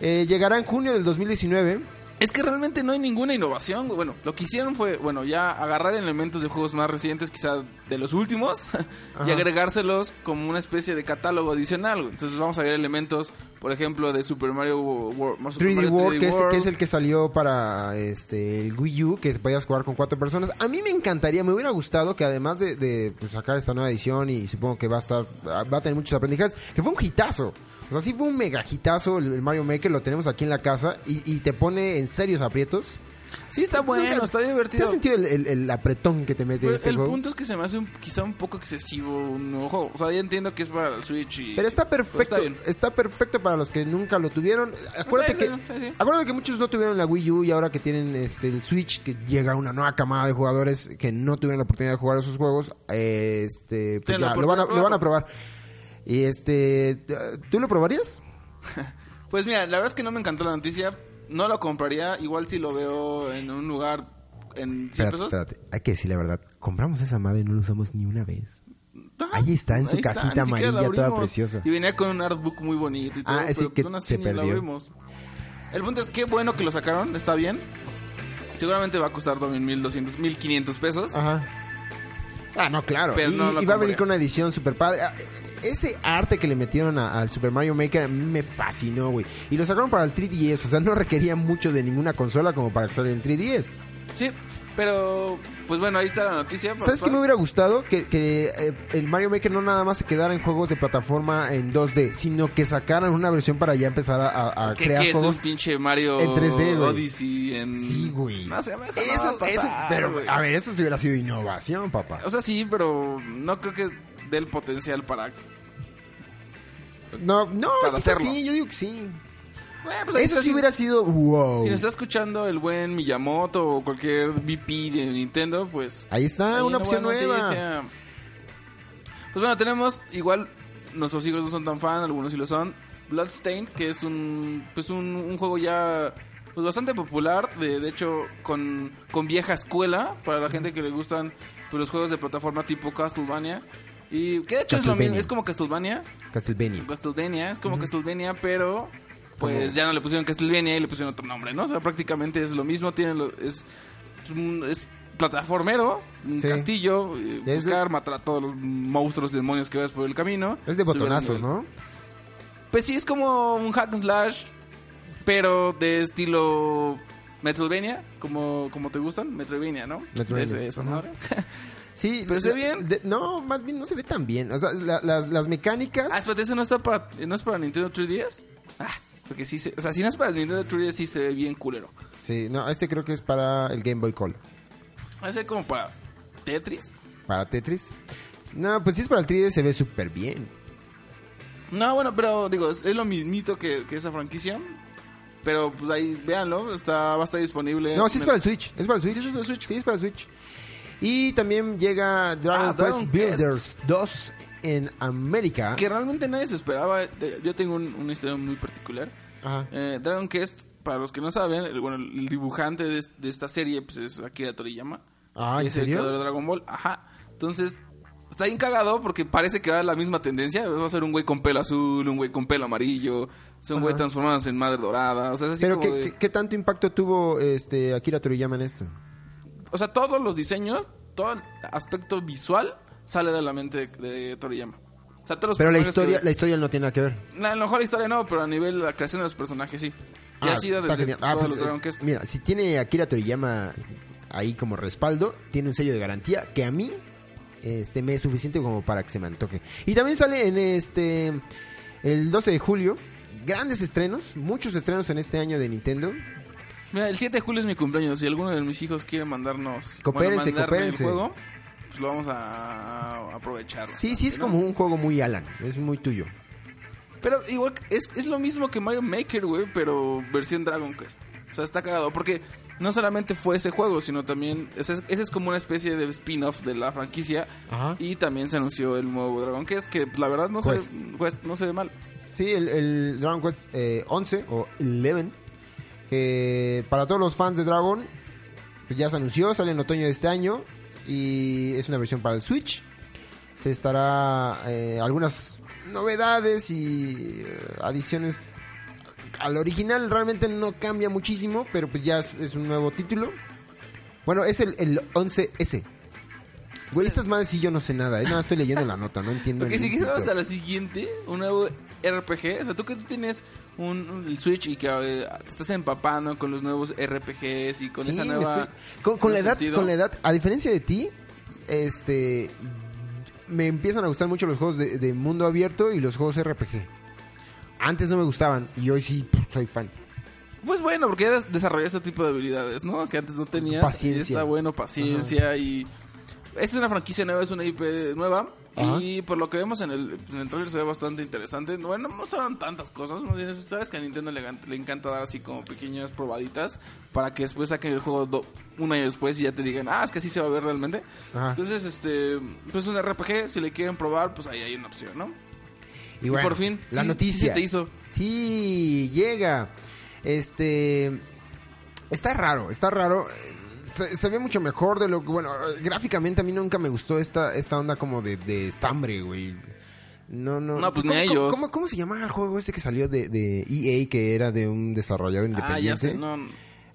Llegará en junio del 2019. Es que realmente no hay ninguna innovación. Bueno, lo que hicieron fue, bueno, ya agarrar elementos de juegos más recientes, quizá de los últimos, [LAUGHS] y agregárselos como una especie de catálogo adicional. Entonces vamos a ver elementos, por ejemplo, de Super Mario World, Super 3D Mario World, que es, que es el que salió para este, el Wii U, que podías jugar con cuatro personas. A mí me encantaría, me hubiera gustado que además de, de, pues, sacar esta nueva edición y supongo que va a estar, va a tener muchos aprendizajes, que fue un hitazo. O sea, sí fue un mega hitazo el, el Mario Maker, lo tenemos aquí en la casa y, y te pone en serios aprietos. Sí, está bueno, está ¿Se divertido. ha sentido el, el- el apretón que te mete Pero este el juego? punto es que se me hace un- quizá un poco excesivo un juego. O sea, ya entiendo que es para el Switch y... Pero está perfecto, Está bien. está, perfecto para los que nunca lo tuvieron. Acuérdate Sí, que, sí, sí, sí. acuérdate que muchos no tuvieron la Wii U y ahora que tienen este el Switch, que llega una nueva camada de jugadores que no tuvieron la oportunidad de jugar esos juegos, este, pues ya, lo, van a, lo van a probar. Y este, ¿tú lo probarías? [LAUGHS] Pues mira, la verdad es que no me encantó la noticia. No lo compraría. Igual si lo veo en un lugar en 100 Espérate, pesos. espérate. Hay que decir la verdad. Compramos esa madre y no la usamos ni una vez. Ah, Ahí está, en su ahí cajita amarilla, toda preciosa. Y venía con un artbook muy bonito y todo. Ah, ese pero que pues se la perdió. abrimos. El punto es que bueno que lo sacaron. Está bien. Seguramente va a costar también 1200, 1500 pesos. Ajá. Ah, no, claro. Pero y, no y va a venir con una edición super padre. Ese arte que le metieron a- al Super Mario Maker a mí me fascinó, güey. Y lo sacaron para el 3DS, o sea, no requería mucho de ninguna consola como para que salga en 3DS. Sí, pero pues bueno, ahí está la noticia. ¿Sabes qué me hubiera gustado? Que, que, eh, el Mario Maker no nada más se quedara en juegos de plataforma en 2D, sino que sacaran una versión para ya empezar a, a- a ¿Qué, crear qué es un juegos. pinche Mario en 3D, güey. Odyssey en... Sí, güey. No sé, eso, no va a Eso, pasar, eso, pero, güey. a ver, eso sí hubiera sido innovación, papá. O sea, sí, pero no creo que dé el potencial para... No, no, Para hacerlo. sí, yo digo que sí. Bueno, pues Eso sí si- hubiera sido wow. Si nos está escuchando el buen Miyamoto o cualquier VP de Nintendo, pues... Ahí está, ahí una opción nueva. noticia. Pues bueno, tenemos igual... Nuestros hijos no son tan fan, algunos sí lo son. Bloodstained, que es un... Pues un, un juego ya... Pues bastante popular, de, de hecho con, con vieja escuela, para la gente que le gustan pues, los juegos de plataforma tipo Castlevania. Y que de hecho es lo mismo, es como Castlevania, Castlevania. Castlevania, es como Castlevania, pero pues ya no le pusieron Castlevania y le pusieron otro nombre, ¿no? O sea, prácticamente es lo mismo, tiene lo- es, es, es plataformero, un Sí. castillo, eh, Es de- buscar, matar a todos los monstruos y demonios que ves por el camino. Es de botonazos. ¿no? Pues sí, es como un hack and slash, pero de estilo Metroidvania, como, como te gustan, Metroidvania, ¿no? Metroidvania. Ese- esa Ujú. [LAUGHS] Sí, ¿Pero se ve bien? de- no, más bien no se ve tan bien. O sea, la- las, las mecánicas. Ah, espérate, ¿eso no está para, no es para Nintendo 3DS? Ah, porque sí, se, o sea, si no es para Nintendo 3DS sí se ve bien culero. Sí, no, este creo que es para el Game Boy Color. Va a ser como para Tetris. Para Tetris. No, pues si es para el 3D se ve súper bien. No, bueno, pero digo, es, es lo mismito que, que esa franquicia. Pero pues ahí, véanlo, está, va a estar disponible. No, sí es para el Switch. Es para el Switch. Sí, es para el Switch. Sí, es para el Switch. Y también llega Dragon Ah, Quest Dragon Builders 2 en América. Que realmente nadie se esperaba. Yo tengo un- una historia muy particular. Ajá. Eh, Dragon Quest, para los que no saben, el, bueno, el dibujante de, es- de esta serie pues, es Akira Toriyama. Ah, ¿en es el serio? creador de Dragon Ball. Ajá. Entonces, está bien cagado porque parece que va a la misma tendencia. Va a ser un güey con pelo azul, un güey con pelo amarillo. Son güey Ajá. transformándose en madre dorada. O sea, es así Pero como ¿qué, de- qué- qué tanto impacto tuvo este Akira Toriyama en esto? O sea, todos los diseños, todo aspecto visual sale de la mente de, de Toriyama. O sea, todos los Pero la historia, ves- la historia no tiene nada que ver. La- a lo mejor la historia no, pero a nivel de la creación de los personajes sí. Y Ah, ha sido desde. Ah, todos pues, los eh, Dragon Quest. Mira, si tiene Akira Toriyama ahí como respaldo, tiene un sello de garantía que a mí este me es suficiente como para que se me antoje. Y también sale en este el 12 de julio grandes estrenos, muchos estrenos en este año de Nintendo. Mira, el 7 de julio es mi cumpleaños. Si alguno de mis hijos quiere mandarnos Coopérense, el juego, pues lo vamos a, aprovechar. Sí, sí es ¿no? como un juego muy Alan, es muy tuyo. Pero igual es, es lo mismo que Mario Maker, güey, pero versión Dragon Quest. O sea, está cagado. Porque no solamente fue ese juego, sino también. Ese es, ese es como una especie de spin-off de la franquicia. Ajá. Y también se anunció el nuevo Dragon Quest, que la verdad no, se, Quest. ve, Quest no se ve mal. Sí, el, el Dragon Quest eh, 11 o 11, que para todos los fans de Dragon, pues ya se anunció, sale en otoño de este año y es una versión para el Switch. Se estará eh, algunas novedades y eh, adiciones al original. Realmente no cambia muchísimo, pero pues ya es, es un nuevo título. Bueno, es el, el 11S. Güey, estas madres sí yo no sé nada, nada, estoy leyendo la nota, no entiendo. Porque si pito. a la siguiente, un nuevo RPG, o sea, tú que tú tienes un, un- el Switch y que eh, te estás empapando con los nuevos RPGs y con Sí, esa nueva... estoy- con, con la edad, sentido. con la edad, a diferencia de ti, este me empiezan a gustar mucho los juegos de, de mundo abierto y los juegos RPG. Antes no me gustaban y hoy sí pff, soy fan. Pues bueno, porque ya desarrolló este tipo de habilidades, ¿no? Que antes no tenías. Paciencia. Y está bueno, paciencia y... Es una franquicia nueva, es una IP nueva. Ajá. Y por lo que vemos en el, en el trailer se ve bastante interesante. Bueno, no mostraron tantas cosas. ¿no? Sabes que a Nintendo le, encanta dar así como pequeñas probaditas para que después saquen el juego do- un año después y ya te digan, ah, es que así se va a ver realmente. Ajá. Entonces, este, pues un RPG, si le quieren probar, pues ahí hay una opción, ¿no? Y, por fin, la sí, noticia. sí se te hizo. Sí, llega. Este. Está raro, está raro. Se, se ve mucho mejor de lo que. Bueno, gráficamente a mí nunca me gustó esta, esta onda como de, de estambre, güey. No, no. No, pues ¿Cómo- ni cómo- ellos. ¿cómo, cómo se llamaba el juego este que salió de, de EA, que era de un desarrollador Ah, independiente? ya sé, no, no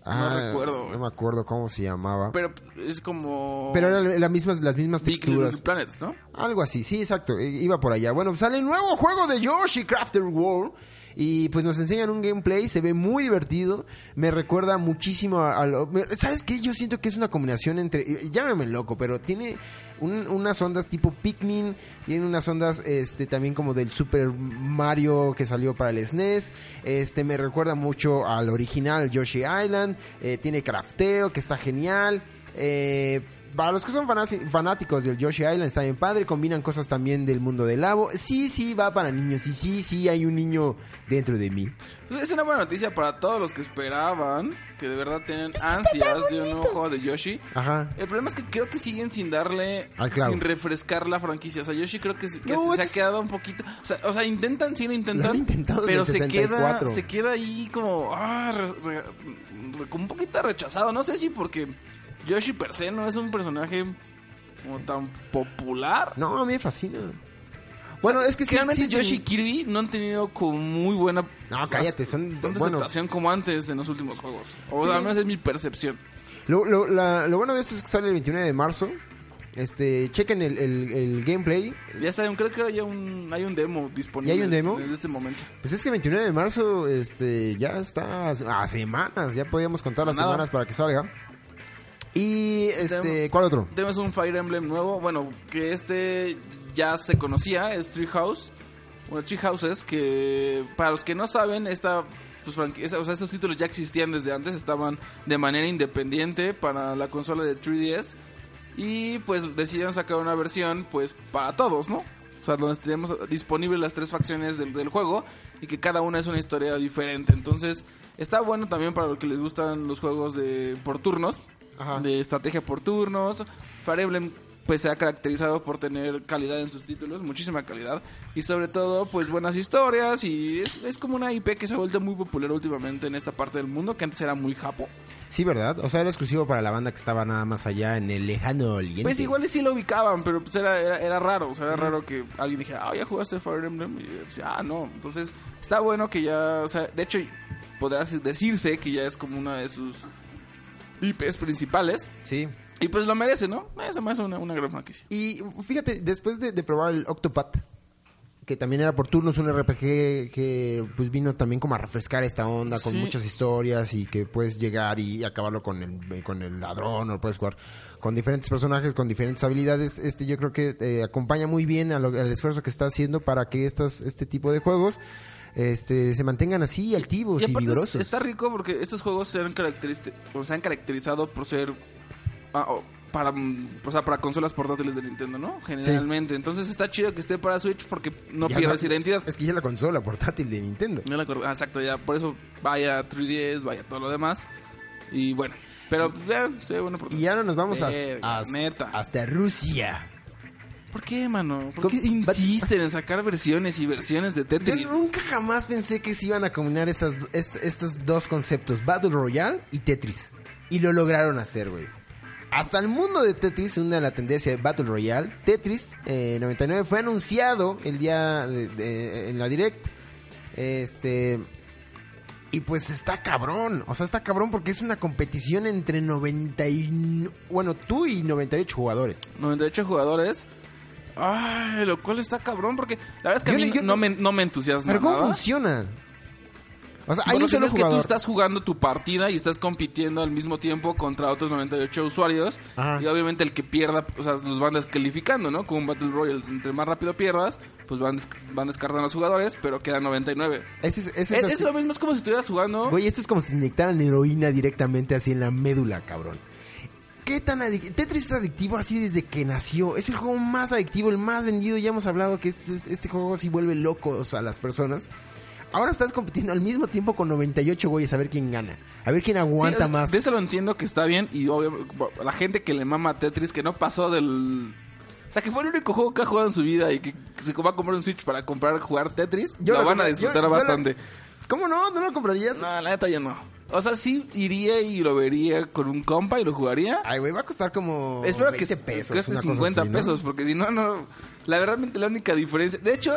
Ah, recuerdo. No me acuerdo cómo se llamaba. Pero, Pero es como... eran las mismas, las mismas Big texturas. Little Planet, ¿no? Algo así, sí, exacto. Iba por allá. Bueno, sale el nuevo juego de Yoshi Crafter World. Y pues nos enseñan un gameplay, se ve muy divertido. Me recuerda muchísimo a, lo- ¿Sabes qué? Yo siento que es una combinación entre. Llámame loco, pero tiene un- unas ondas tipo Pikmin. Tiene unas ondas este también como del Super Mario que salió para el SNES. Este me recuerda mucho al original Yoshi Island. eh, tiene crafteo, que está genial. Eh, para los que son fanáticos del Yoshi Island está bien padre, combinan cosas también del mundo del lago. Sí, sí, va para niños y sí, sí, hay un niño dentro de mí. Pues es una buena noticia para todos los que esperaban, que de verdad tienen ansias de un nuevo juego de Yoshi. Ajá. El problema es que creo que siguen sin darle, sin refrescar la franquicia. O sea, Yoshi creo que, que No, se ha quedado un poquito... O sea, o sea, intentan, sí lo intentan. Lo han intentado desde pero se queda, 64. se queda ahí como, ah, re- re- re- como un poquito rechazado. No sé si porque Yoshi per se no es un personaje como tan popular. No, a mí me fascina. Bueno, es que sí, realmente sí, sí. Yoshi y Kirby no han tenido como muy buena No, cállate, son- tanta bueno. aceptación como antes en los últimos juegos. O sea, al menos es mi percepción. Lo, lo- la- lo bueno de esto es que sale el 29 de marzo. Este, chequen el, el- el gameplay. Ya está, creo que hay un, hay un demo disponible ¿Ya hay un demo? desde este momento. Pues es que el 29 de marzo, este, ya está a semanas. Ya podíamos contar las Nada. semanas para que salga. Y, este. ¿cuál otro? Tenemos un Fire Emblem nuevo, bueno, que este ya se conocía, es Treehouse. Bueno, Treehouses, que para los que no saben, esta, pues, o sea, estos títulos ya existían desde antes, estaban de manera independiente para la consola de 3DS. Y pues decidieron sacar una versión, pues, para todos, ¿no? O sea, donde tenemos disponibles las tres facciones del, del juego y que cada una es una historia diferente. Entonces, está bueno también para los que les gustan los juegos de por turnos, Ajá. de estrategia por turnos. Fire Emblem pues se ha caracterizado por tener calidad en sus títulos, muchísima calidad y sobre todo pues buenas historias y es, es como una IP que se ha vuelto muy popular últimamente en esta parte del mundo que antes era muy japo. Sí, ¿verdad? O sea, era exclusivo para la banda que estaba nada más allá en el lejano oriente. Pues igual sí lo ubicaban, pero pues era, era, era raro, o sea, era raro que alguien dijera, ah, ya jugaste Fire Emblem, y decía, ah, no, entonces está bueno que ya, o sea, de hecho podrá decirse que ya es como una de sus IPs principales Sí. y pues lo merece, ¿no? Eso me hace una, una gran franquicia. Y fíjate, después de, de probar el Octopath, que también era por turnos, un RPG que pues vino también como a refrescar esta onda con Sí. muchas historias y que puedes llegar y acabarlo con el, con el ladrón o puedes jugar con diferentes personajes, con diferentes habilidades. Este yo creo que eh, acompaña muy bien a lo- al esfuerzo que está haciendo para que estas, este tipo de juegos este, se mantengan así activos y, Y vigorosos. está rico porque estos juegos se han, se han caracterizado por ser ah, para, o sea, para consolas portátiles de Nintendo, ¿no? Generalmente. Entonces está chido que esté para Switch porque no Ya pierdes identidad. Es que ya la consola portátil de Nintendo. No la acuerdo. Ah, exacto, ya. Por eso vaya 3DS, vaya todo lo demás. Y bueno. Pero ya, ve bueno por Y ahora nos vamos a- Verga, hasta, hasta Rusia. ¿Por qué, mano? ¿Por qué insisten en sacar versiones y versiones de Yo Tetris? nunca jamás pensé que se iban a combinar estas, est- estos dos conceptos, Battle Royale y Tetris. Y lo lograron hacer, güey. Hasta el mundo de Tetris se une a la tendencia de Battle Royale. Tetris eh, 99 fue anunciado el día de- de- en la Direct. Este... Y pues está cabrón. O sea, está cabrón porque es una competición entre 90 y... Bueno, tú y 98 jugadores. 98 jugadores. Ay, lo cual está cabrón porque la verdad es que Yo a mí no- yo no, no- me, no me entusiasma Pero ¿cómo nada. funciona? O sea, hay Por un lo que solo es que tú estás jugando tu partida y estás compitiendo al mismo tiempo contra otros 98 usuarios. Ajá. Y obviamente el que pierda, o sea, los van descalificando, ¿no? Como un Battle Royale, entre más rápido pierdas, pues van, des- van descartando a los jugadores, pero quedan 99. Ese es, ese Es, es es así. lo mismo, es como si estuvieras jugando... Güey, esto es como si te inyectaran heroína directamente así en la médula, cabrón. ¿Qué tan? Tetris es adictivo así desde que nació. Es el juego más adictivo, el más vendido. Ya hemos hablado que este, este juego sí vuelve locos a las personas. Ahora estás compitiendo al mismo tiempo con 98 güeyes a ver quién gana. A ver quién aguanta Sí, más. De eso lo entiendo que está bien y la gente que le mama a Tetris que no pasó del... O sea, que fue el único juego que ha jugado en su vida y que se va a comprar un Switch para comprar jugar Tetris, Yo lo van a disfrutar yo- yo la- bastante. ¿Cómo no? ¿No lo comprarías? No, la neta yo no. O sea, sí iría y lo vería con un compa y lo jugaría. Ay, güey, va a costar como Espero que 20 pesos. cueste una cosa 50 así, ¿no? pesos, porque si no, no... La verdad, la única diferencia... De hecho,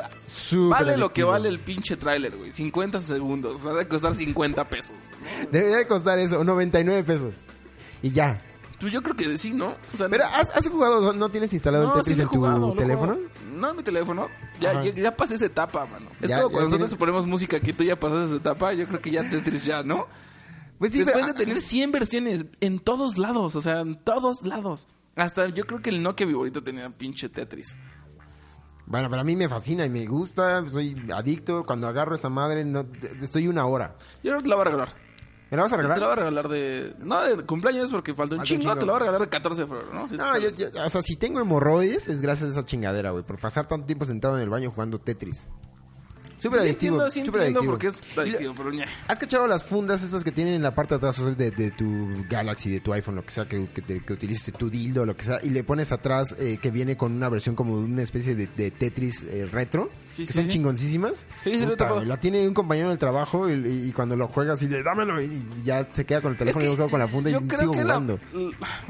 vale lo que vale el pinche tráiler, güey. 50 segundos. O sea, debe costar 50 pesos. Debería de costar eso, 99 pesos. Y ya. Pues yo creo que sí, ¿no? O sea, Pero ¿has, has jugado, no tienes instalado el Tetris sí en tu jugado, teléfono? No, en mi teléfono. Ya, ya, ya pasé esa etapa, mano. Es Ya- como cuando nosotros tienes- ponemos música que tú ya pasaste esa etapa. Yo creo que ya Tetris ya, ¿no? Pues sí, Después pero- de tener 100 versiones en todos lados, o sea, en todos lados. Hasta yo creo que el Nokia Viborito tenía pinche Tetris. Bueno, pero a mí me fascina y me gusta, soy adicto. Cuando agarro esa madre, no, estoy una hora. Yo creo que te la voy a regalar. ¿Me la vas a Te la voy regalar? a regalar de... No, de cumpleaños porque falta un chingo. chingo. Te la voy a regalar de 14 de febrero, ¿no? Si No, yo, yo- o sea, si tengo hemorroides es gracias a esa chingadera, güey, por pasar tanto tiempo sentado en el baño jugando Tetris. Súper Sí adictivo, entiendo, sí entiendo porque es adictivo, pero ña. ¿Has cachado las fundas estas que tienen en la parte de atrás de, de tu Galaxy, de tu iPhone, lo que sea, que, que, utilices tu dildo, lo que sea, y le pones atrás eh, que viene con una versión como de una especie de, de Tetris eh, retro, Sí, que sí, son sí. chingoncísimas? Puta, la tiene un compañero del trabajo y, y cuando lo juegas y le dámelo y ya se queda con el teléfono y yo juego con la funda yo y creo sigo que jugando.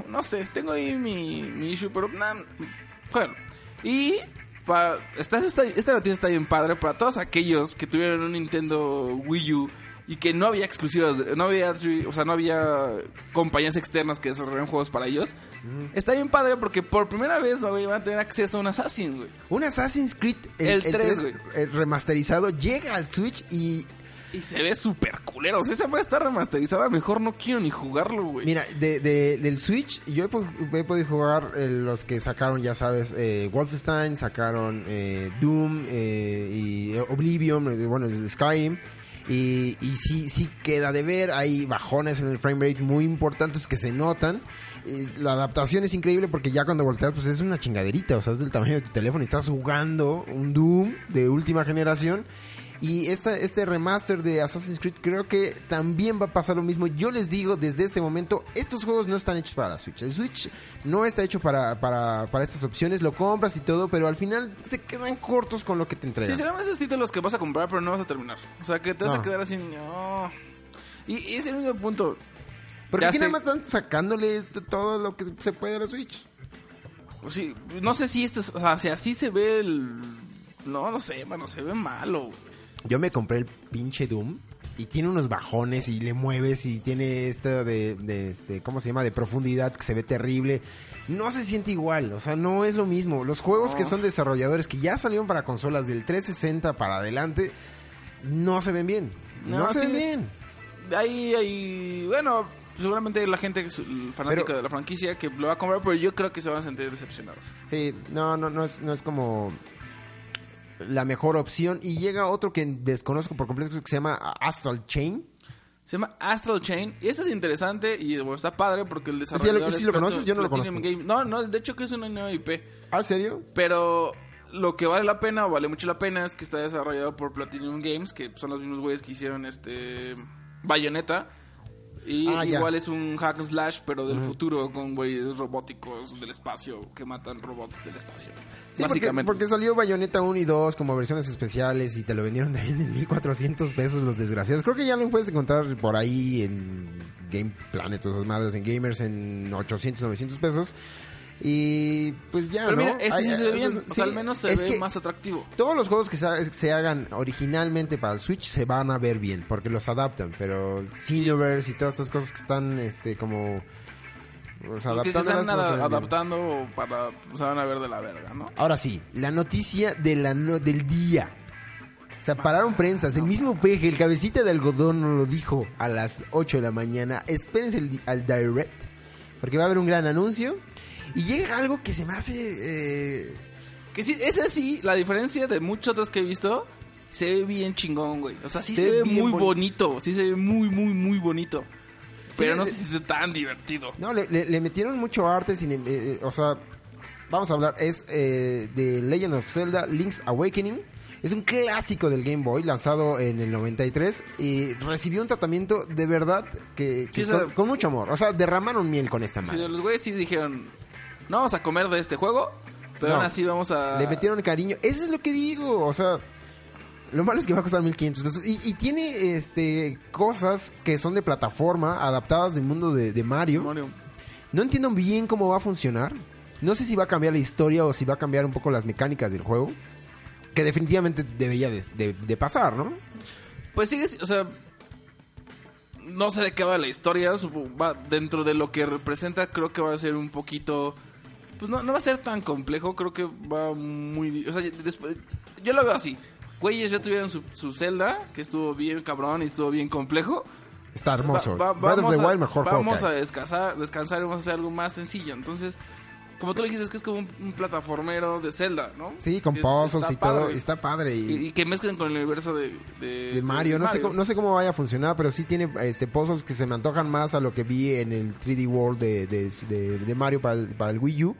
no sé, tengo ahí mi, mi issue, pero bueno. Y para, esta, esta, esta noticia está bien padre para todos aquellos que tuvieron un Nintendo Wii U y que no había exclusivas, no había, o sea, no había compañías externas que desarrollaran juegos para ellos. Está bien padre porque por primera vez güey, van a tener acceso a un Assassin, güey. Un Assassin's Creed, El tres, güey. eh, remasterizado, llega al Switch y Y se ve súper culero. O sea, esa puede estar remasterizada. Mejor no quiero ni jugarlo, güey. Mira, de, de- del Switch, yo he, po- he podido jugar eh, los que sacaron, ya sabes, eh, Wolfenstein, sacaron eh, Doom eh, y Oblivion, eh, bueno, el Skyrim. Y, y sí, sí queda de ver, hay bajones en el frame rate muy importantes que se notan. La adaptación es increíble porque ya cuando volteas, pues es una chingaderita, o sea, es del tamaño de tu teléfono y estás jugando un Doom de última generación. Y esta, este remaster de Assassin's Creed creo que también va a pasar lo mismo. Yo les digo desde este momento, estos juegos no están hechos para la Switch. El Switch no está hecho para, para, para estas opciones, lo compras y todo, pero al final se quedan cortos con lo que te Sí, entregan. serán esos títulos que vas a comprar, pero no vas a terminar. O sea, que te vas No. a quedar así. No. Y, y ese es el único punto. Porque aquí sé. nada más están sacándole todo lo que se puede a la Switch. Sí, no sé si este, es- o sea, si así se ve el. No, no sé, mano, se ve malo. Yo me compré el pinche Doom y tiene unos bajones y le mueves y tiene esto de, de este, ¿cómo se llama? De profundidad que se ve terrible. No se siente igual, o sea, no es lo mismo. Los juegos que son desarrolladores que ya salieron para consolas del 360 para adelante no se ven bien. No, No, se sí. ven bien. Ahí, ahí. Bueno, seguramente la gente fanática Pero- de la franquicia que lo va a comprar, pero yo creo que se van a sentir decepcionados. Sí, no, no, no es, no es como la mejor opción. Y llega otro que desconozco por completo que se llama Astral Chain. Se llama Astral Chain. Y eso es interesante y bueno, está padre porque el ¿Sí lo- desarrollador. sí es lo conoces? Yo no lo Platinum conozco. Game. No, no, de hecho que es una nueva IP. ¿Ah, serio? Pero lo que vale la pena, o vale mucho la pena, es que está desarrollado por Platinum Games, que son los mismos güeyes que hicieron este Bayonetta. Y Ah, ya. igual es un hack and slash, pero del futuro, con güeyes robóticos del espacio que matan robots del espacio. Sí, Básicamente. porque salió Bayonetta 1 y 2 como versiones especiales y te lo vendieron también en 1400 pesos los desgraciados. Creo que ya lo puedes encontrar por ahí en Game Planet o esas madres en Gamers en 800, 900 pesos. Y pues ya, Pero ¿no? mira, este Ay, sí se ve bien. o sea, al menos se es ve más atractivo. Todos los juegos que se, se hagan originalmente para el Switch se van a ver bien porque los adaptan, pero Xenoverse y todas estas cosas que están este como o sea, Y que están no adaptando para. Se van a ver de la verga, ¿no? Ahora sí, la noticia de la no- del día. O sea, pararon prensas. El mismo peje, el cabecita de algodón, nos lo dijo a las 8 de la mañana. Espérense el al direct, porque va a haber un gran anuncio. Y llega algo que se me hace... eh, Que sí, ese sí, la diferencia de muchos otros que he visto, se ve bien chingón, güey. O sea, sí Se se, ve muy boni- bonito. Sí se ve muy, muy, muy bonito. Pero no le- sé si esté tan divertido. No, le, le- le metieron mucho arte, cine- eh, eh, o sea, vamos a hablar, es eh, de Legend of Zelda Link's Awakening. Es un clásico del Game Boy, lanzado en el 93, y recibió un tratamiento de verdad que, que Sí, o sea- con, mucho amor. O sea, derramaron miel con esta Sí, madre. los güeyes sí dijeron, no vamos a comer de este juego, pero No. aún así vamos a... Le metieron cariño. Eso es lo que digo. O sea, lo malo es que va a costar 1500 pesos. Y, y tiene este cosas que son de plataforma, adaptadas del mundo de, de Mario. Mario. No entiendo bien cómo va a funcionar. No sé si va a cambiar la historia o si va a cambiar un poco las mecánicas del juego. Que definitivamente debería de, de- de pasar, ¿no? Pues sigue, o sea, no sé de qué va la historia, va dentro de lo que representa, creo que va a ser un poquito, pues no, no va a ser tan complejo, creo que va muy, o sea, después, yo lo veo así, güeyes ya tuvieron su, su celda, que estuvo bien cabrón y estuvo bien complejo, Está hermoso. Va- vamos a- mejor Vamos a descansar, descansar y vamos a hacer algo más sencillo. Entonces, como tú le dijiste, es que es como un, un plataformero de Zelda, ¿no? Sí, con Es- puzzles y todo. padre. Está padre. Y, Y, y que mezclen con el universo de, de, de Mario. de No, sé cómo, no sé cómo vaya a funcionar, pero sí tiene este puzzles que se me antojan más a lo que vi en el 3D World de, de- de- de Mario para el, para el Wii U.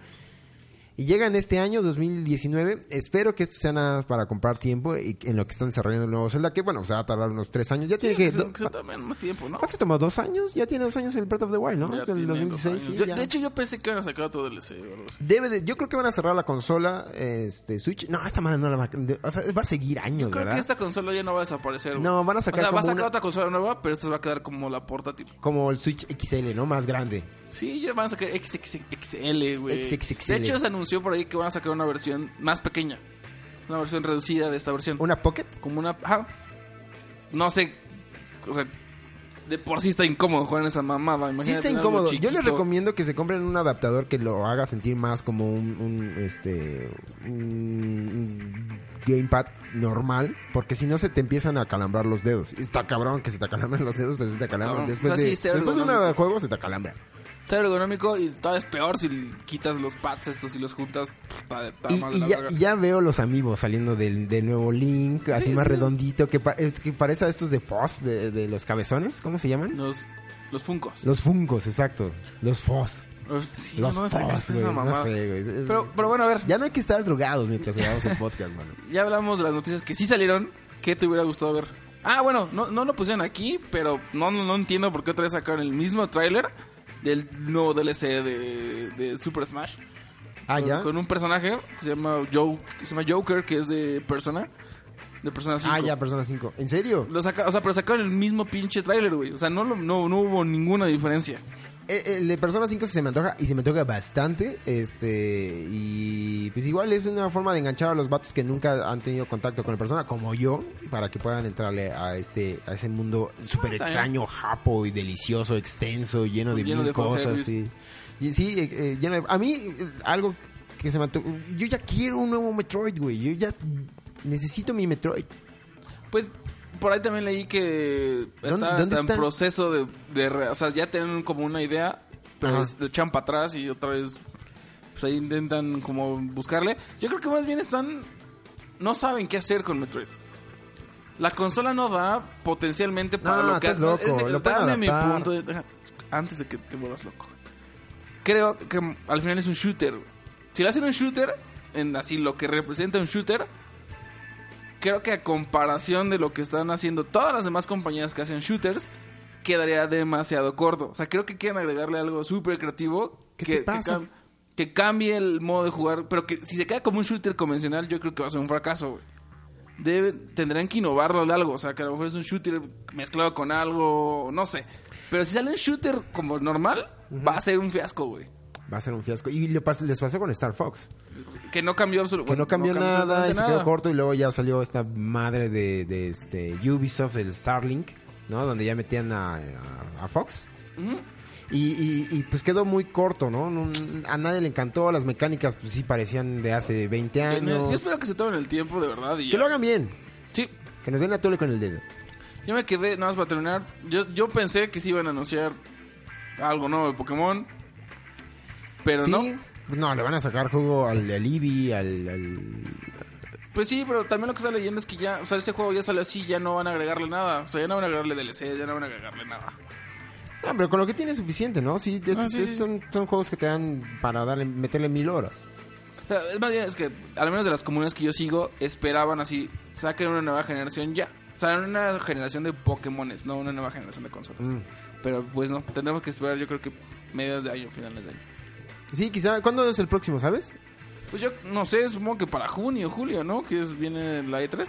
Y llega en este año, 2019. Espero que esto sea nada para comprar tiempo y en lo que están desarrollando el nuevo Zelda, que bueno, se va a tardar unos tres años. Ya tiene Sí, que... se, que se tomen más tiempo, ¿no? ¿Cuánto se tomó? ¿Dos años? Ya tiene dos años el Breath of the Wild, ¿no? Ya Es del tiene dos 2016. años. sí, Yo- ya. de hecho, yo pensé que iban a sacar otro DLC o algo así. Debe de- yo creo que van a cerrar la consola este Switch. No, esta madre no la va a... O sea, va a seguir años, Yo creo ¿verdad? que esta consola ya no va a desaparecer. No, van a sacar O sea, va a sacar una- otra consola nueva, pero esta va a quedar como la portátil. Como el Switch XL, ¿no? Más grande. Sí, ya van a sacar XXXL, güey. XXXL. De hecho, se anunció por ahí que van a sacar una versión más pequeña. Una versión reducida de esta versión. ¿Una Pocket? Como una... ajá. No sé... O sea... De por sí está incómodo jugar en esa mamada. Sí Imagínate está tener algo incómodo. Yo les recomiendo que se compren un adaptador que lo haga sentir más como un, un, este un gamepad normal, porque si no se te empiezan a calambrar los dedos. Está cabrón que se te acalambran los dedos, pero se te acalambran después O sea, de sí, está después de un juego se te acalambra. Está ergonómico y todavía es peor si quitas los pads estos y los juntas. Está, está Y, más y la ya, verga. y ya veo los amigos saliendo del, del nuevo Link, así Sí, más sí. redondito, que, pa- que parece a estos de Foss, de, de los cabezones, ¿cómo se llaman? Los, los Funcos. Los Fungos, exacto. Los Foss. Los, sí, los no me Foss, sacaste güey. esa No sé, güey. Pero, pero bueno, a ver. Ya no hay que estar drogados mientras grabamos el [LAUGHS] podcast, mano. Ya hablamos de las noticias que sí salieron. ¿Qué te hubiera gustado ver? Ah, bueno, no, no lo pusieron aquí, pero no, no, no entiendo por qué otra vez sacaron el mismo tráiler del nuevo DLC de, de Super Smash. Ah, con, ya. con un personaje que se llama, Joe, que se llama Joker, que es de Persona. De Persona 5. Ah, ya, Persona 5. ¿En serio? Lo saca, o sea, pero sacaron el mismo pinche tráiler, güey. O sea, no, lo- no, no hubo ninguna diferencia. Eh, El de Persona 5 se me antoja y se me antoja bastante. Este. Y pues igual es una forma de enganchar a los vatos que nunca han tenido contacto con el persona, como yo, para que puedan entrarle a este a ese mundo súper Ah, extraño, japo y delicioso, extenso, lleno de Lleno mil de cosas. Y, y sí, eh, eh, lleno de- A mí, eh, algo que se me antoja. Yo ya quiero un nuevo Metroid, güey. Yo ya necesito mi Metroid. Pues por ahí también leí que ¿Dónde- está, dónde está en está? proceso de, de re- O sea, ya tienen como una idea, pero es- lo echan para atrás y otra vez. Pues ahí intentan como buscarle. Yo creo que más bien están. No saben qué hacer con Metroid. La consola no da potencialmente para No, lo que hace- loco, es- lo pueden dame mi punto. de- antes de que te vuelvas loco. Creo que al final es un shooter. Si le hacen un shooter, en así lo que representa un shooter, creo que a comparación de lo que están haciendo todas las demás compañías que hacen shooters, quedaría demasiado corto. O sea, creo que quieren agregarle algo súper creativo ¿Qué que, te que pasa? cam- que cambie el modo de jugar, pero que si se queda como un shooter convencional, yo creo que va a ser un fracaso, güey. Debe, tendrán que innovarlo de algo, o sea, que a lo mejor es un shooter mezclado con algo, no sé. Pero si sale un shooter como normal, va a ser un fiasco, güey. Va a ser un fiasco. Y les pasó con Star Fox. Que no cambió que absolutamente no cambió nada y se quedó corto y luego ya salió esta madre de, de este Ubisoft, el Starlink, ¿no? Donde ya metían a, a- a Fox. Y, y- y, pues quedó muy corto, ¿no? No- A nadie le encantó, las mecánicas pues sí parecían de hace 20 Yo años. espero que se tomen el tiempo de verdad y Que ya. lo hagan bien. Sí, Que nos den la tole con el dedo. Yo me quedé, nada más para terminar. Yo, yo pensé que sí iban a anunciar algo nuevo de Pokémon. Pero Sí, no. No, le van a sacar juego al, al Eevee, al, al- Pues sí, pero también lo que está leyendo es que ya, o sea, ese juego ya salió así, ya no van a agregarle nada. O sea, ya no van a agregarle DLC, ya no van a agregarle nada. No, pero con lo que tiene es suficiente, ¿no? Sí, estos- Ah, sí, estos sí. Son, son juegos que te dan para darle, meterle mil horas. O sea, es más bien, es que al menos de las comunidades que yo sigo, esperaban así, saquen una nueva generación ya. O sea, una generación de Pokémones, no una nueva generación de consolas. Mm. Pero pues no, tendremos que esperar yo creo que mediados de año, finales de año. Sí, quizá. ¿Cuándo es el próximo, sabes? Pues yo no sé, supongo que para junio, julio, ¿no? Que es, viene la E3.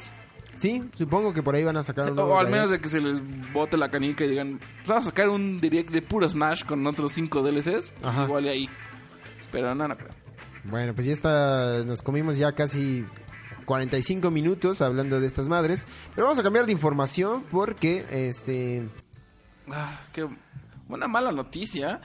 Sí, supongo que por ahí van a sacar O, un o al menos de que se les bote la canica y digan, "Pues vamos a sacar un direct de puro Smash con otros 5 DLCs. Pues Ajá. igual ahí. Pero no, no creo. Bueno, pues ya está. Nos comimos ya casi 45 minutos hablando de estas madres. Pero vamos a cambiar de información porque este. Ah, qué una mala noticia.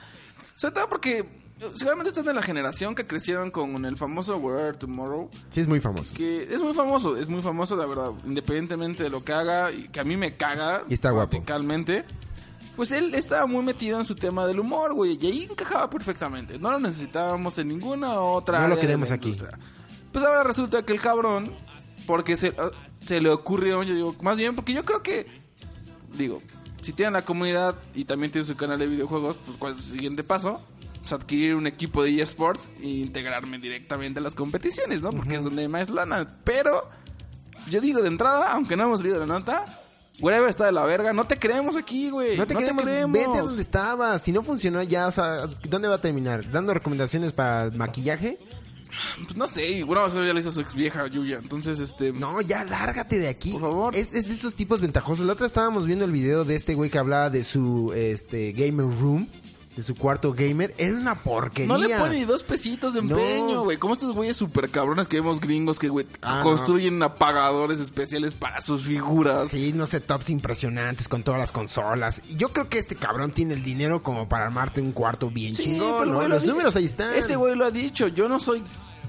Sobre todo porque seguramente estás de la generación que crecieron con el famoso Where Tomorrow. Sí, es muy famoso. Que es muy famoso, es muy famoso, la verdad. Independientemente de lo que haga, y que a mí me caga. Y está guapo. radicalmente. Pues él estaba muy metido en su tema del humor, güey. Y ahí encajaba perfectamente. No lo necesitábamos en ninguna otra No lo de queremos la aquí. Pues ahora resulta que el cabrón, porque se, ah, se le ocurrió, yo digo, más bien porque yo creo que, digo, si tienen la comunidad y también tienen su canal de videojuegos, pues ¿cuál es el siguiente paso? Pues adquirir un equipo de eSports e integrarme directamente a las competiciones, ¿no? Porque es donde hay más lana. Pero, yo digo de entrada, aunque no hemos leído la nota, Wherever está de la verga, no te creemos aquí, güey. No te, queremos, vete a donde estabas. Si no funcionó ya, o sea, ¿dónde va a terminar? ¿Dando recomendaciones para maquillaje? Pues no sé, bueno, eso ya le hizo su ex vieja Yuya. Entonces, este. No, ya lárgate de aquí. Por favor. Es, es de esos tipos ventajosos. La otra estábamos viendo el video de este güey que hablaba de su este gamer room, de su cuarto gamer. Era una porquería. No le pone ni dos pesitos de empeño, güey. Como estos güeyes super cabrones que vemos gringos que, güey, Ah, construyen apagadores especiales para sus figuras. Sí, no sé, tops impresionantes con todas las consolas. Yo creo que este cabrón tiene el dinero como para armarte un cuarto bien Sí, chingón, pero, ¿no? lo Los números ahí están. Ese güey lo ha dicho. Yo no soy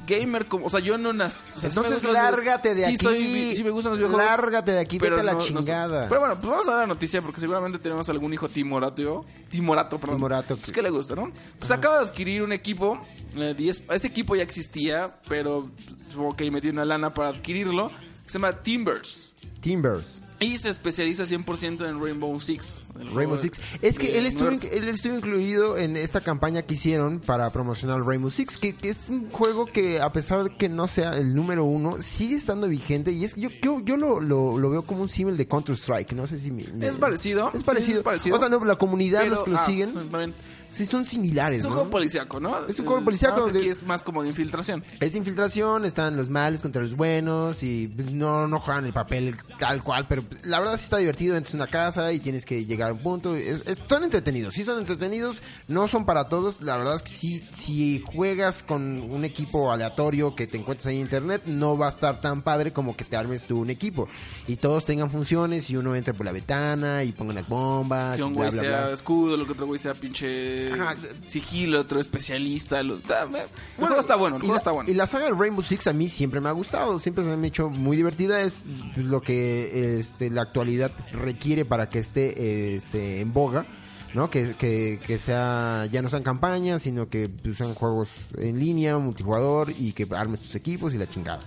gamer como. O sea, yo no nací. o sea, Entonces lárgate de sí aquí. Soy, sí me gustan los videojuegos. Lárgate de aquí, pero vete a la no- no soy- chingada. pero bueno, pues vamos a dar la noticia porque seguramente tenemos algún hijo timorato. Timorato, perdón. Timorato. Pues que le gusta, ¿no? Pues acaba de adquirir un equipo. eh, diez- este equipo ya existía, pero supongo que metió una lana para adquirirlo. Se llama Timbers. Timbers. Y se especializa 100% en Rainbow Six. Rainbow Six. de- Es que de él estuvo, él estuvo incluido en esta campaña que hicieron para promocionar Rainbow Six, que, que es un juego que a pesar de que no sea el número uno, sigue estando vigente y es yo, yo, yo lo, lo, lo veo como un símil de Counter Strike. No sé si me- me- Es parecido, Es sí, parecido. es parecido. O sea, no, la comunidad, Pero, los que lo ah, siguen, también. Sí son similares. Es un ¿no? juego policíaco, ¿no? Es un juego policíaco Aquí es más como de infiltración. Es de infiltración, están los males contra los buenos y pues, no, no juegan el papel tal cual, pero la verdad sí está divertido, entras a una casa y tienes que llegar a un punto. Es- es- son entretenidos, sí son entretenidos, no son para todos. La verdad es que sí, si juegas con un equipo aleatorio que te encuentras ahí en internet, no va a estar tan padre como que te armes tú un equipo y todos tengan funciones y uno entre por la ventana y pongan las bombas. Que un güey bla, sea bla. escudo, lo que otro güey sea pinche Ajá. sigilo, otro especialista. lo- está- el juego está bueno, el y juego la, está bueno. Y la saga de Rainbow Six a mí siempre me ha gustado, siempre se me ha hecho muy divertida, es lo que este, la actualidad requiere para que esté este, en boga, ¿no? Que, que, que sea, ya no sean campañas, sino que pues, sean juegos en línea, multijugador y que armes tus equipos y la chingada.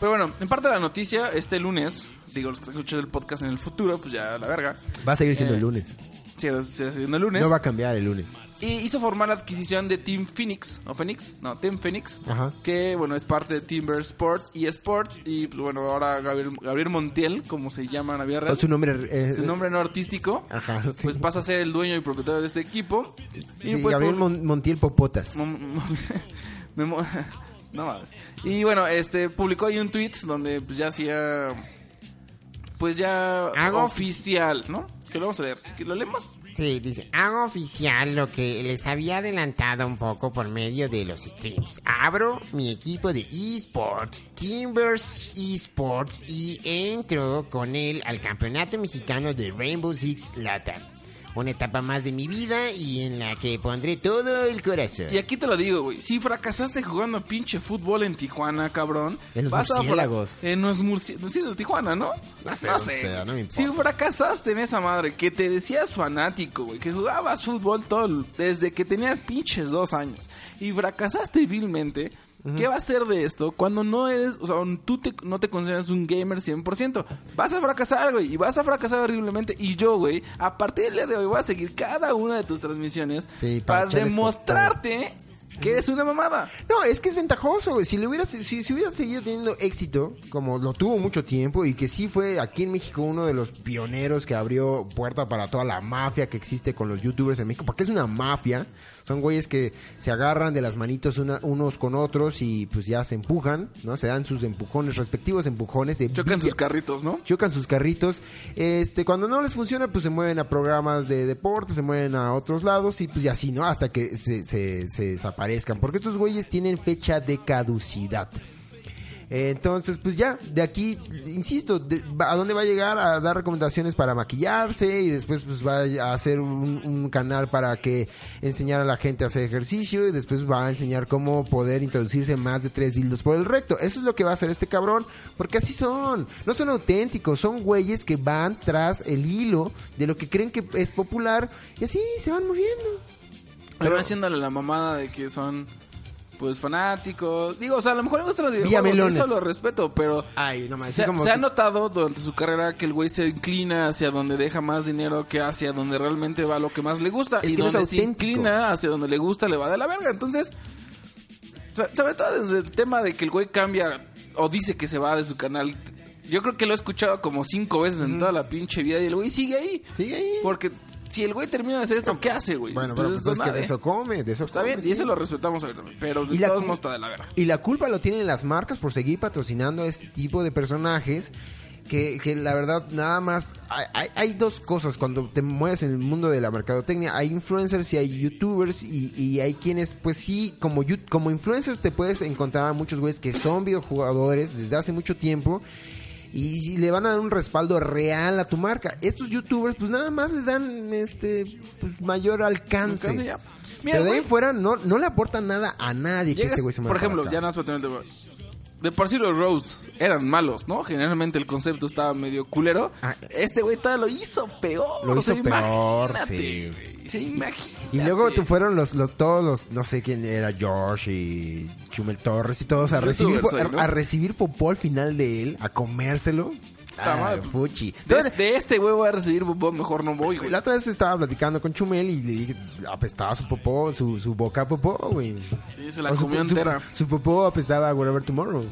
Pero bueno, en parte de la noticia, este lunes, digo, los que escuchan el podcast en el futuro, pues ya la verga. Va a seguir siendo Eh, el lunes. Sigue siendo el lunes. No va a cambiar el lunes. Y hizo formar la adquisición de Team Phoenix, ¿o Phoenix? No, Team Phoenix, Ajá. que bueno, es parte de Timber Sports y Sports. Y pues bueno, ahora Gabriel, Gabriel Montiel, como se llama en la vida real, Su nombre eh, su nombre no artístico, Ajá, sí. pues pasa a ser el dueño y propietario de este equipo. Y Sí, pues Gabriel por- Mon- Montiel Popotas. Me [LAUGHS] no mames. Y bueno, este publicó ahí un tweet donde pues ya hacía pues ya Hago oficial, ¿no? Que lo vamos a leer. ¿Que ¿Lo leemos? Sí, dice, hago oficial lo que les había adelantado un poco por medio de los streams. Abro mi equipo de esports, Timbers Esports, y entro con él al campeonato mexicano de Rainbow Six Latam. Una etapa más de mi vida y en la que pondré todo el corazón. Y aquí te lo digo, güey. Si fracasaste jugando pinche fútbol en Tijuana, cabrón. En los murciélagos. En los murciélagos. Sí, de Tijuana, ¿no? No sé, sea, no me importa. Si fracasaste en esa madre, que te decías fanático, güey, que jugabas fútbol todo desde que tenías pinches dos años y fracasaste vilmente. ¿Qué va a ser de esto cuando no eres, o sea, tú te- no te consideras un gamer 100%? Vas a fracasar, güey, y vas a fracasar horriblemente. Y yo, güey, a partir del día de hoy voy a seguir cada una de tus transmisiones Sí, para demostrarte que eres una mamada. No, es que es ventajoso, güey. Si le hubiera, si, si hubiera seguido teniendo éxito, como lo tuvo mucho tiempo, y que sí fue aquí en México uno de los pioneros que abrió puerta para toda la mafia que existe con los youtubers en México, porque es una mafia. Son güeyes que se agarran de las manitos una- unos con otros y pues ya se empujan, ¿no? Se dan sus empujones, respectivos empujones. de Chocan sus carritos, ¿no? chocan sus carritos. Este, cuando no les funciona, pues se mueven a programas de deporte, se mueven a otros lados y pues ya así, ¿no? Hasta que se, se, se desaparezcan. Porque estos güeyes tienen fecha de caducidad. Entonces, pues ya, de aquí, insisto, de- ¿a dónde va a llegar? A dar recomendaciones para maquillarse y después pues va a hacer un, un canal para que enseñar a la gente a hacer ejercicio y después va a enseñar cómo poder introducirse más de tres dildos por el recto. Eso es lo que va a hacer este cabrón, porque así son. No son auténticos, son güeyes que van tras el hilo de lo que creen que es popular y así se van moviendo. Pero haciéndole la mamada de que son pues fanáticos. Digo, o sea, a lo mejor me gustan los videojuegos, eso lo respeto, pero Ay, no se, se ha notado durante su carrera que el güey se inclina hacia donde deja más dinero que hacia donde realmente va lo que más le gusta. Es y que no donde se inclina hacia donde le gusta le va de la verga. Entonces, o sea, sobre todo desde el tema de que el güey cambia o dice que se va de su canal. Yo creo que lo he escuchado como cinco veces en toda la pinche vida y el güey sigue ahí. Sigue ahí. Porque si el güey termina de hacer esto, ¿qué hace, güey? Bueno, pero Pues pues, es es que nada, de ¿eh? eso come, de eso Está come, bien, sí. y eso lo respetamos ahorita, pero de Y todos modos está de la verga. Y la culpa lo tienen las marcas por seguir patrocinando a este tipo de personajes. Que, que la verdad, nada más. Hay, hay, hay dos cosas cuando te mueves en el mundo de la mercadotecnia. Hay influencers y hay youtubers. Y, y hay quienes, pues sí, como, como influencers te puedes encontrar a muchos güeyes que son videojugadores desde hace mucho tiempo. Y si le van a dar un respaldo real a tu marca. Estos youtubers, pues nada más les dan este pues, mayor alcance. Alcance ya. Mira, Pero de ahí fuera no, no le aportan nada a nadie que este güey se por ejemplo, ya solamente de por sí los roasts eran malos, ¿no? Generalmente el concepto estaba medio culero. Ah. este güey todavía lo hizo peor. Lo o sea, hizo peor, imagínate, sí. güey. Y luego te fueron los, los todos los, no sé quién era, George y Chumel Torres y todos a recibir, a, a recibir popó al final de él, a comérselo. Ah, fuchi. De, Entonces, de este güey voy a recibir popó, mejor no voy, güey. la otra vez estaba platicando con Chumel y le dije, apestaba su popó, su, su boca a popó, güey. Sí, se la O su- comió su, entera. Su, popó apestaba a Whatever Tomorrow.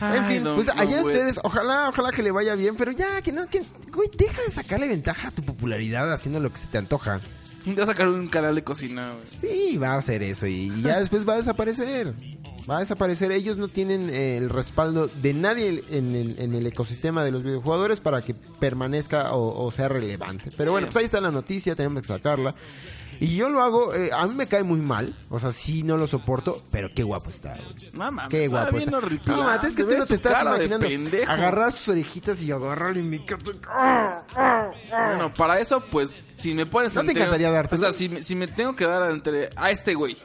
En fin, no, pues allá ustedes, ojalá, ojalá que le vaya bien, pero ya, que no, que, güey, deja de sacarle ventaja a tu popularidad haciendo lo que se te antoja. Voy a sacar un canal de cocina, güey. Sí, va a hacer eso y, y ya después va a desaparecer. Va a desaparecer. Ellos no tienen eh, el respaldo de nadie en el, en el ecosistema de los videojugadores para que permanezca o, o sea relevante. Pero bueno, pues ahí está la noticia, tenemos que sacarla. Y yo lo hago, eh, a mí me cae muy mal, o sea, sí no lo soporto, pero qué guapo está. güey. Mames. Qué guapo bien está. No, mames, es que tú no te estás imaginando agarrar sus orejitas y agarrarle mi. Bueno, para eso, pues, si me pones ¿No te entre- encantaría dártelo? O sea, si, me- si me tengo que dar entre a este güey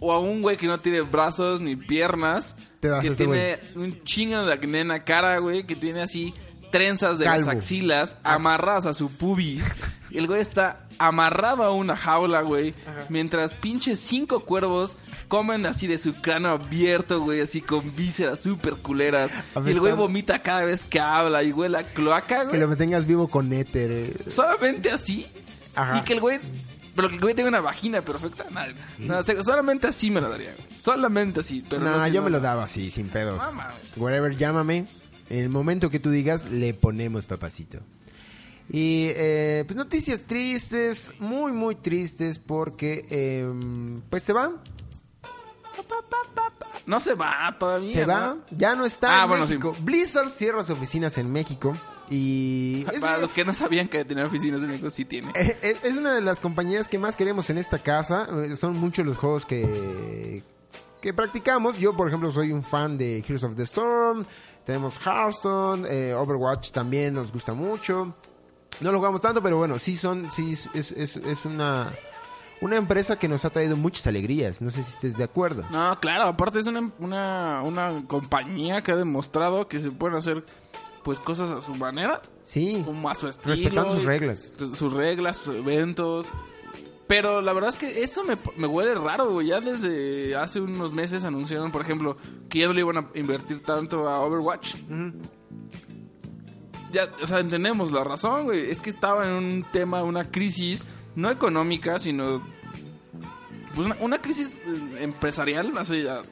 o a un güey que no tiene brazos ni piernas, Te das que este tiene un chingo de acné en la cara, güey, que tiene así trenzas de Calvo. las axilas amarradas a su pubis. Y [LAUGHS] el güey está amarrado a una jaula, güey, mientras pinches cinco cuervos comen así de su cráneo abierto, güey, así con vísceras súper culeras. Y el güey vomita cada vez que habla y huele a cloaca, Que güey. lo mantengas vivo con éter. eh. Solamente así. Ajá. Y que el güey. Pero que el güey tenga una vagina perfecta. Nada. No, solamente así me lo daría. Solamente así. Pero No, yo no, me lo daba así, sin pedos. Mames. Whatever, llámame. En el momento que tú digas, le ponemos papacito. Y eh, pues noticias tristes, muy, muy tristes, porque em, pues se va, No se va todavía. se va, ya no está Ah, en bueno, México. Blizzard cierra sus oficinas en México y es, Para los que no sabían que tenía oficinas en México, sí tiene. eh, es- es una de las compañías que más queremos en esta casa. Eh, Son muchos los juegos que, que practicamos. Yo, por ejemplo, soy un fan de Heroes of the Storm. Tenemos Hearthstone, eh, Overwatch también nos gusta mucho. No lo jugamos tanto, pero bueno, sí son, sí es, es, es una, una empresa que nos ha traído muchas alegrías. No sé si estés de acuerdo. No, claro, aparte es una, una, una compañía que ha demostrado que se pueden hacer pues cosas a su manera, Sí, como a su estilo. respetando sus reglas. sus reglas, sus eventos. Pero la verdad es que eso me, me huele raro, güey. Ya desde hace unos meses anunciaron, por ejemplo, que ya no le iban a invertir tanto a Overwatch. Ya, o sea, entendemos la razón, güey. Es que estaba en un tema, una crisis, no económica, sino. Pues una, una crisis eh, empresarial. Así, ya.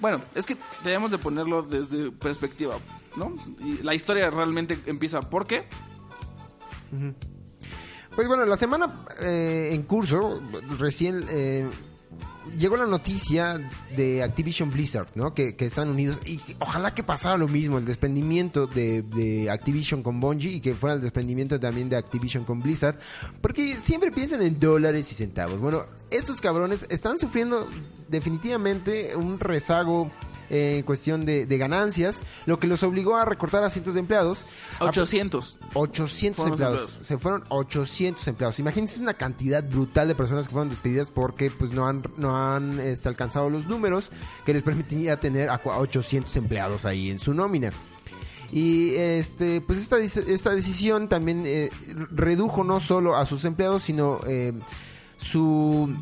Bueno, es que debemos de ponerlo desde perspectiva, ¿no? Y la historia realmente empieza. ¿Por qué? Pues bueno, la semana eh, en curso, recién eh, llegó la noticia de Activision Blizzard, ¿no? Que, están unidos. Y ojalá que pasara lo mismo, el desprendimiento de, de Activision con Bungie y que fuera el desprendimiento también de Activision con Blizzard. Porque siempre piensan en dólares y centavos. Bueno, estos cabrones están sufriendo definitivamente un rezago. Eh, en cuestión de, de ganancias, lo que los obligó a recortar a cientos de empleados. A- 800. 800 Fueron los empleados. empleados. Se fueron 800 empleados. Imagínense una cantidad brutal de personas que fueron despedidas porque pues no han no han este, alcanzado los números que les permitiría tener a cua- a 800 empleados ahí en su nómina. Y este pues esta esta decisión también eh, redujo no solo a sus empleados, sino eh, su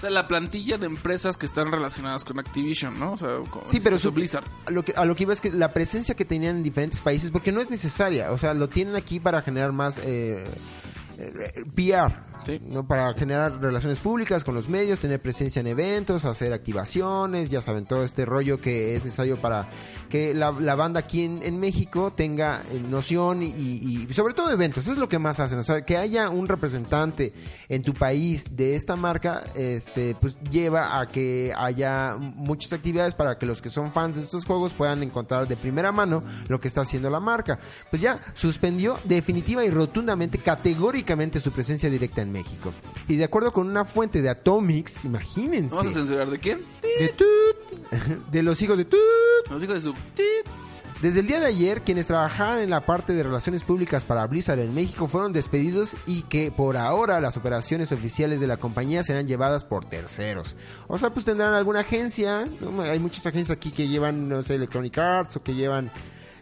O sea, la plantilla de empresas que están relacionadas con Activision, ¿no? O sea, con, Sí, pero su- Blizzard. A lo, que, a lo que iba es que la presencia que tenían en diferentes países, porque no es necesaria, o sea, lo tienen aquí para generar más eh, PR, Sí. ¿no? para generar relaciones públicas con los medios, tener presencia en eventos, hacer activaciones, ya saben, todo este rollo que es necesario para que la, la banda aquí en, en México tenga eh, noción y, y- y sobre todo eventos, es lo que más hacen, o sea, que haya un representante en tu país de esta marca, este, pues lleva a que haya muchas actividades para que los que son fans de estos juegos puedan encontrar de primera mano lo que está haciendo la marca. Pues ya suspendió definitiva y rotundamente, categóricamente su presencia directa en México. Y de acuerdo con una fuente de Atomics, imagínense, ¿Vamos a censurar de quién? de, Tut, [LAUGHS] de los hijos de Tut, de su... desde el día de ayer, quienes trabajaban en la parte de relaciones públicas para Blizzard en México fueron despedidos y que por ahora las operaciones oficiales de la compañía serán llevadas por terceros. O sea, pues tendrán alguna agencia, ¿no? hay muchas agencias aquí que llevan, no sé, Electronic Arts o que llevan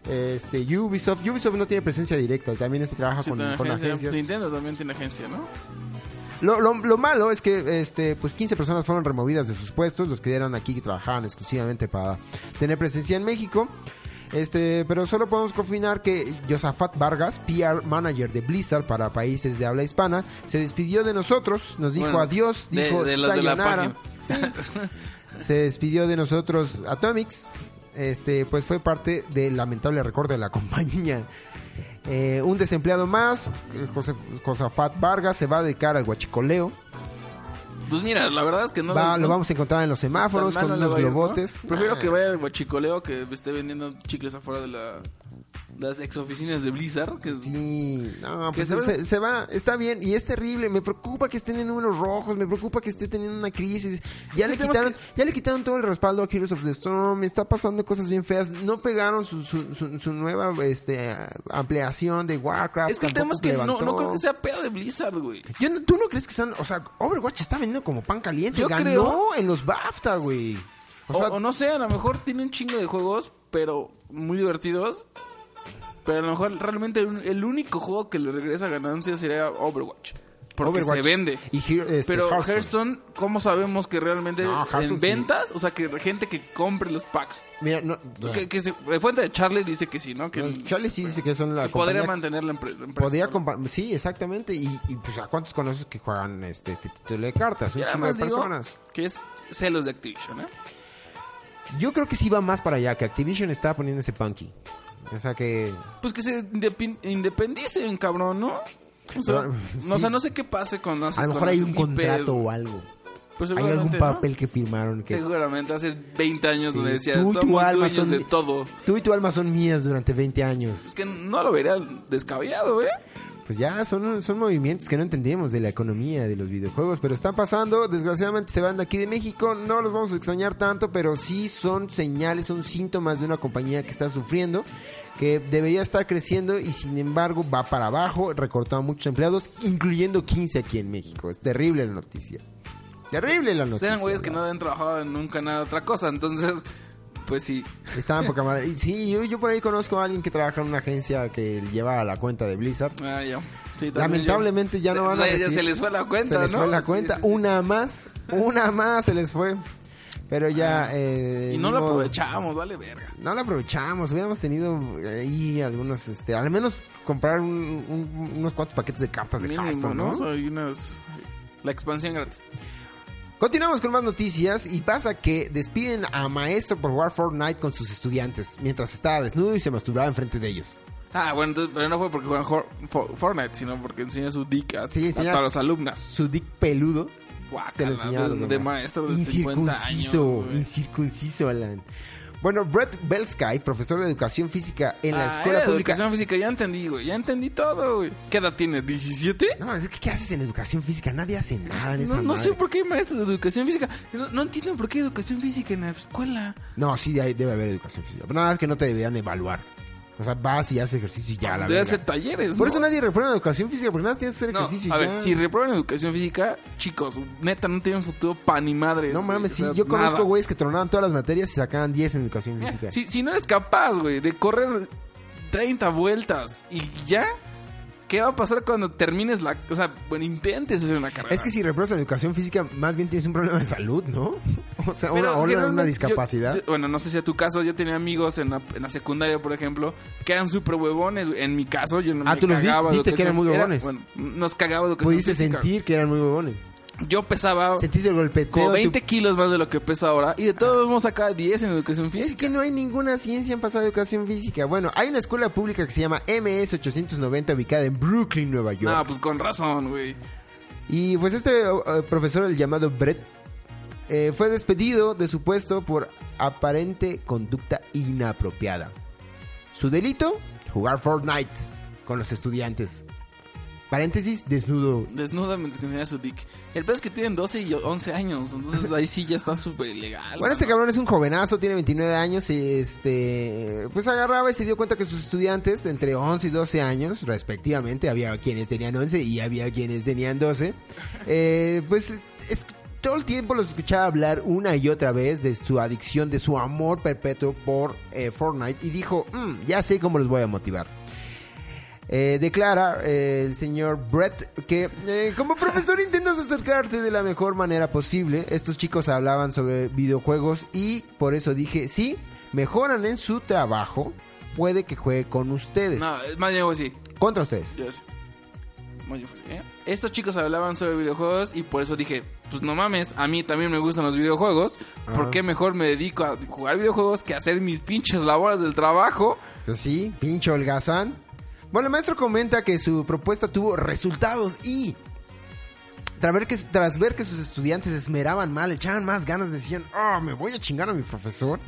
este Ubisoft. Ubisoft no tiene presencia directa, también se trabaja Sí, con, agencia. agencias. Nintendo también tiene agencia, ¿no? Lo, lo- lo malo es que este, pues 15 personas fueron removidas de sus puestos, los que eran aquí que trabajaban exclusivamente para tener presencia en México. Este, pero solo podemos confirmar que Josafat Vargas, PR manager de Blizzard para países de habla hispana, se despidió de nosotros, nos dijo Bueno, adiós, dijo de los de la sayonara. Sí. se despidió de nosotros Atomics. Este, pues fue parte del lamentable recorte de la [LAUGHS] compañía. Eh, un desempleado más, eh, José, Josafat Vargas, se va a dedicar al guachicoleo. Pues mira, la verdad es que no... Va- no- lo vamos a encontrar en los semáforos con unos globotes. Prefiero Ah. que vaya al guachicoleo que esté vendiendo chicles afuera de la, las ex oficinas de Blizzard. Que es- Sí, no, pues se- se, se va, está bien y es terrible. Me preocupa que estén en números rojos, me preocupa que esté teniendo una crisis. Ya le quitaron, ya le quitaron todo el respaldo a Heroes of the Storm. Está pasando cosas bien feas. No pegaron su, su, su, su nueva este, ampliación de Warcraft. Es que el tema es que no, no creo que sea pedo de Blizzard, güey. Yo no- ¿Tú no crees que son, o sea, Overwatch está vendiendo como pan caliente? Yo Ganó creo- en los BAFTA, güey. O O, sea, o no sé, a lo mejor tiene un chingo de juegos, pero muy divertidos. Pero a lo mejor realmente el, el único juego que le regresa ganancias sería Overwatch. Porque Overwatch se vende. Y este, Pero Hearthstone. Hearthstone, ¿cómo sabemos que realmente No, en sí. ventas? O sea, que gente que compre los packs. Mira, no, Que, que se- la fuente de Charlie dice que sí, ¿no? Que no, Charlie sí dice que son la que podría mantener la, empre- la empresa. Podría sí, exactamente. Y, y, pues a cuántos conoces que juegan este, este título de cartas, un de digo personas. que es celos de Activision, ¿eh? Yo creo que sí va más para allá, que Activision está poniéndose punky. O sea que Pues que se independicen, cabrón, ¿no? O sea, Pero, no, o sí. sea, no sé qué pase con las a lo mejor hay un contrato o algo. Pues Hay algún ¿no? papel que firmaron que Seguramente hace 20 años Sí, donde decía, tú y tu alma son de todo. tú y tu alma son mías durante 20 años. Es que no lo vería descabellado, ¿eh? Pues ya son, son movimientos que no entendemos de la economía de los videojuegos, pero están pasando, desgraciadamente se van de aquí de México, no los vamos a extrañar tanto, pero sí son señales, son síntomas de una compañía que está sufriendo, que debería estar creciendo y sin embargo va para abajo, recortando muchos empleados, incluyendo 15 aquí en México. Es terrible la noticia. Terrible la noticia. eran güeyes que no habían trabajado en nunca nada otra cosa, entonces, pues sí. Estaban poca madre. Sí, yo, yo por ahí conozco a alguien que trabaja en una agencia que lleva la cuenta de Blizzard. Ah, ya. Sí, Lamentablemente yo- ya no Se- van a o sea, ya se les fue la cuenta, se les ¿no? fue la cuenta. sí, sí. Una más, una más se les fue. Pero ya... eh, Y no lo aprovechamos, vale verga. No lo aprovechamos. Hubiéramos tenido ahí algunos, este, al menos comprar un- un- unos cuantos paquetes de cartas de Mínimo, Hearthstone, ¿no? ¿no? O sea, hay unas... La expansión gratis. Continuamos con más noticias y pasa que despiden a maestro por jugar Fortnite con sus estudiantes mientras estaba desnudo y se masturbaba enfrente de ellos. Ah, bueno, entonces, pero no fue porque juegan Fortnite, sino porque enseña su dick a, Sí, a enseña- todas las alumnas. Su dick peludo Guácala, se lo los de, maestro de 50 años. Incircunciso, incircunciso, Alan. Bueno, Brett Belsky, profesor de educación física en la Ah, escuela pública. educación física, ya entendí, güey. Ya entendí todo, güey. ¿Qué edad tiene? ¿17? No, es que ¿qué haces en educación física? Nadie hace nada en esa No, no madre. sé por qué hay maestros de educación física. No, no entiendo por qué educación física en la escuela. No, sí debe haber educación física. Pero nada es que no te deberían evaluar. O sea, vas y haces ejercicio y ya, la Debe hacer talleres, Por ¿no? eso nadie reprueba educación física, porque nada más tienes que hacer No, ejercicio a y ver, ya. si reprueban educación física, chicos, neta, no tienen futuro pa' ni madres. No mames, o sí. sea, Yo conozco güeyes que tronaban todas las materias y sacaban 10 en educación física. Si, si no eres capaz, güey, de correr 30 vueltas y ya, ¿qué va a pasar cuando termines la... O sea, bueno, intentes hacer una carrera. Es que si repruebas educación física, más bien tienes un problema de salud, ¿no? [LAUGHS] O sea, Pero una, una- discapacidad. yo- yo- bueno, no sé si a tu caso, yo tenía amigos en la, en la secundaria, por ejemplo, que eran súper huevones. En mi caso, yo no Ah, me ¿tú los cagaba viste? ¿Viste que eran muy huevones? bueno, nos cagaba educación Pudiste física. sentir que eran muy huevones. Yo pesaba Sentiste el golpeteo. como tu- 20 kilos más de lo que pesa ahora y de todos modos sacaba 10 en educación Es física. que no hay ninguna ciencia en pasado educación física. Bueno, hay una escuela pública que se llama MS 890 ubicada en Brooklyn, Nueva York. No, pues con razón, güey. Y pues este eh, profesor, el llamado Brett, eh, fue despedido de su puesto por aparente conducta inapropiada. Su delito, jugar Fortnite con los estudiantes. Paréntesis, desnudo. Desnuda mientras que enseña su dick. El peor es que tienen 12 y 11 años, entonces ahí sí ya está súper ilegal. Bueno, este cabrón es un jovenazo, tiene 29 años y este, pues agarraba y se dio cuenta que sus estudiantes entre 11 y 12 años, respectivamente, había quienes tenían 11 y había quienes tenían 12, eh, pues es- todo el tiempo los escuchaba hablar una y otra vez de su adicción, de su amor perpetuo por eh, Fortnite y dijo, "Mm, ya sé cómo los voy a motivar. Eh, declara eh, el señor Brett que eh, como profesor [LAUGHS] intentas acercarte de la mejor manera posible. Estos chicos hablaban sobre videojuegos y por eso dije, sí, mejoran en su trabajo, puede que juegue con ustedes. No, es más bien, güey, sí. Contra ustedes. Estos chicos hablaban sobre videojuegos y por eso dije, pues no mames, a mí también me gustan los videojuegos. ¿Por Ajá. qué mejor me dedico a jugar videojuegos que a hacer mis pinches labores del trabajo? Pues sí, pinche holgazán. Bueno, el maestro comenta que su propuesta tuvo resultados y tras ver que, tras ver que sus estudiantes esmeraban mal, echaban más ganas, decían, oh, me voy a chingar a mi profesor.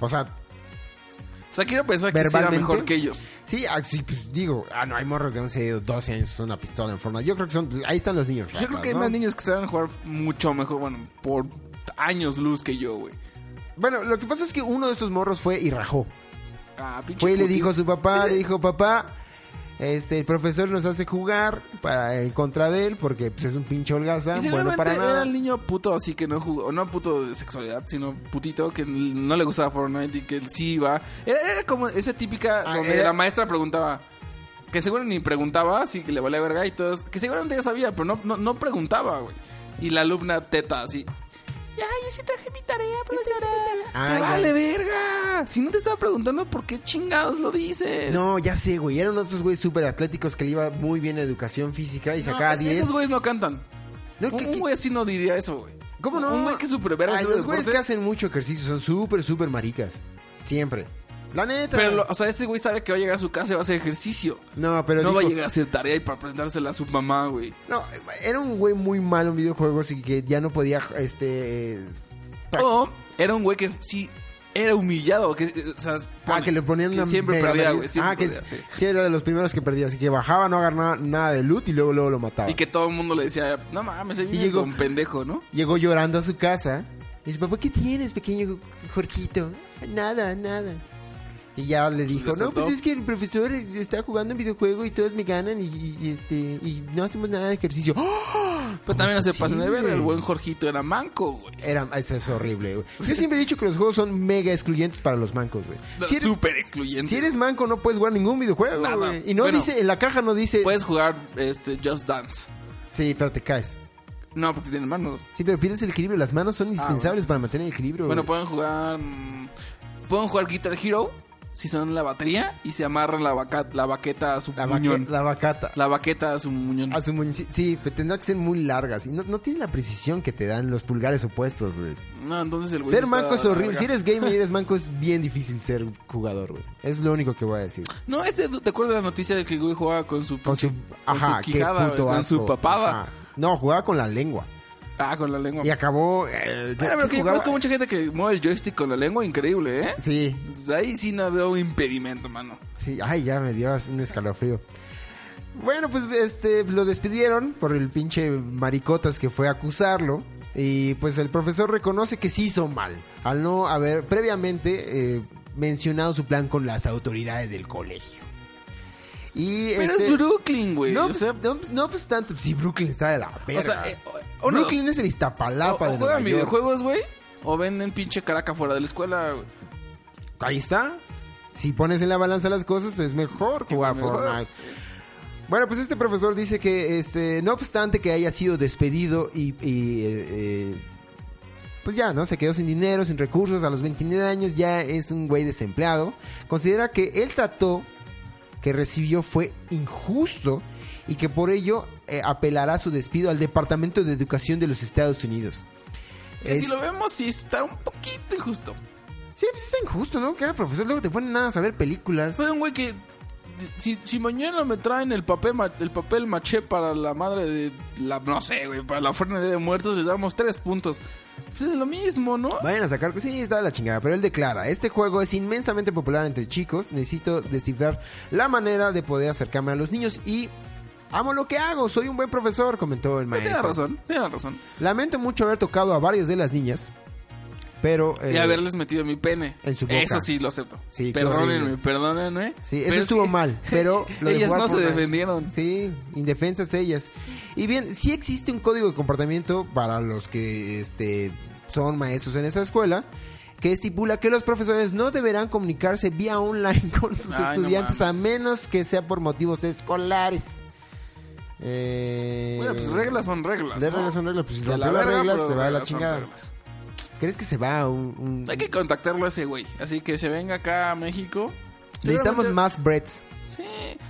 O sea, O sea, quiero pensar que era mejor que ellos. Sí, ah, sí, pues digo, ah, no, hay morros de 11, 12 años, son una pistola en forma. Yo creo que son, ahí están los niños. Yo creo que hay más niños que saben jugar mucho mejor, bueno, por años luz que yo, güey. Bueno, lo que pasa es que uno de estos morros fue y rajó. Ah, pinche Fue y le dijo a su papá, Ese- le dijo, papá, este, el profesor nos hace jugar para, en contra de él porque pues, es un pinche Y holgazán, bueno para era nada. el niño puto así que no jugó, no puto de sexualidad, sino putito que no le gustaba Fortnite y que él sí iba. Era, era como esa típica Ah, donde era- la maestra preguntaba, que seguro ni preguntaba, así que le valía verga y todos, que seguramente ya sabía, pero no, no, no preguntaba, güey. Y la alumna teta así, ya, yo sí traje mi tarea, profesora. Ah, ¡Te ya. vale verga! Si no te estaba preguntando, ¿por qué chingados lo dices? No, ya sé, güey. Eran esos güeyes súper atléticos que le iba muy bien a educación física y No, sacaba es- 10. Esos güeyes no cantan. No, un ¿qué- un güey así no diría eso, güey. ¿Cómo no? Un güey que es súper verga. Ay, los güeyes que hacen mucho ejercicio son súper, súper maricas. Siempre. La neta. Pero, o sea, ese güey sabe que va a llegar a su casa y va a hacer ejercicio. no, pero no va a llegar a hacer tarea y para presentársela a su mamá, güey. No, era un güey muy malo en videojuegos y que ya no podía, este... eh, O era un güey que sí era humillado. Que, o sea, Ah, pone, que le ponían que una siempre perdía, güey. Siempre Ah, que perdía, sí. sí, era de los primeros que perdía. Así que bajaba, no agarraba nada de loot y luego, luego lo mataba. Y que todo el mundo le decía, no mames, ahí llegó- con pendejo, ¿no? Llegó llorando a su casa. Y dice, papá, ¿qué tienes, pequeño Jorquito? Nada, nada. Y ya le dijo, se no, pues es que el profesor está jugando en videojuego y todos me ganan y, este y no hacemos nada de ejercicio. ¡Ah! Pero también no se pasen de ver, el buen Jorgito era manco, güey. Era, eso es horrible, güey. Yo siempre he dicho que los juegos son mega excluyentes para los mancos, güey. Si eres, Súper excluyente. si eres manco no puedes jugar ningún videojuego, Nada. güey. Y no Bueno. dice, en la caja no dice... Puedes jugar este Just Dance. Sí, pero te caes. No, porque tienen manos. Sí, pero pierdes el equilibrio. Las manos son indispensables bueno, sí, para mantener el equilibrio. Bueno, güey. pueden jugar. mm, Pueden jugar Guitar Hero si son la batería y se amarran la, vaca- la baqueta a su la, muñón. la vacata. La baqueta a su muñón. A su muñ- sí, sí, pero tendrá que ser muy largas. Y no, no tiene la precisión que te dan los pulgares opuestos, güey. No, entonces el güey. Ser manco es horrible. verga. Si eres gamer y eres [LAUGHS] manco es bien difícil ser jugador, güey. Es lo único que voy a decir. No, este, ¿te acuerdas de la noticia de que el güey jugaba con su. Con su... con Ajá, su qué quijada, puto güey, con su papada. Ajá. No, jugaba con la lengua. Ah, con la lengua. Y acabó... eh, Bueno, pero que yo jugaba- conozco mucha gente que mueve el joystick con la lengua, increíble, ¿eh? Sí, Ahí sí no veo impedimento, mano. Sí, ay, ya me dio un escalofrío. Bueno, pues este lo despidieron por el pinche maricotas que fue a acusarlo. Y pues el profesor reconoce que sí hizo mal. Al no haber previamente eh, mencionado su plan con las autoridades del colegio. Y Pero este- es Brooklyn, güey. No, o pues, sea, no, pues, no, pues tanto. Sí, Brooklyn está de la verga. o sea, eh, o- Brooklyn es el Iztapalapa o de juegan videojuegos, güey. O venden pinche caraca fuera de la escuela, güey. Ahí está. Si pones en la balanza las cosas, es mejor jugar. Fortnite. Bueno, pues este profesor dice que, este, no obstante que haya sido despedido y, y, eh, eh, pues ya, ¿no? Se quedó sin dinero, sin recursos, a los 29 años ya es un güey desempleado. Considera que el trato que recibió fue injusto y que por ello eh, apelará su despido al Departamento de Educación de los Estados Unidos. Que Es- si lo vemos, sí está un poquito injusto. Sí, pues es injusto, ¿no? Que profesor, luego te ponen nada a ver películas. Soy un güey que. Si, si mañana me traen el papel, el papel maché para la madre de la. No sé, güey, para la ofrenda de muertos, les damos tres puntos. Pues es lo mismo, ¿no? Vayan a sacar, sí, está de la chingada, pero él declara, este juego es inmensamente popular entre chicos, necesito descifrar la manera de poder acercarme a los niños y amo lo que hago, soy un buen profesor, comentó el Pues maestro. Tienes razón, tienes razón. Lamento mucho haber tocado a varias de las niñas, pero... Y haberles metido mi pene. en su boca. Eso sí lo acepto. Sí, perdónenme, perdónenme. Sí, eso es estuvo que mal, pero... [LAUGHS] lo Ellas no se defendieron. Sí, indefensas ellas. Y bien, sí existe un código de comportamiento para los que este, son maestros en esa escuela que estipula que los profesores no deberán comunicarse vía online [LAUGHS] con sus Ay, no estudiantes a menos que sea por motivos escolares. Eh, Bueno, pues reglas son reglas. de ¿no? reglas son reglas, pues si la reglas pero se va a la chingada. reglas. ¿Crees que se va a un, un- Hay que contactarlo a ese güey. Así que se venga acá a México. Necesitamos más Bretts. Sí,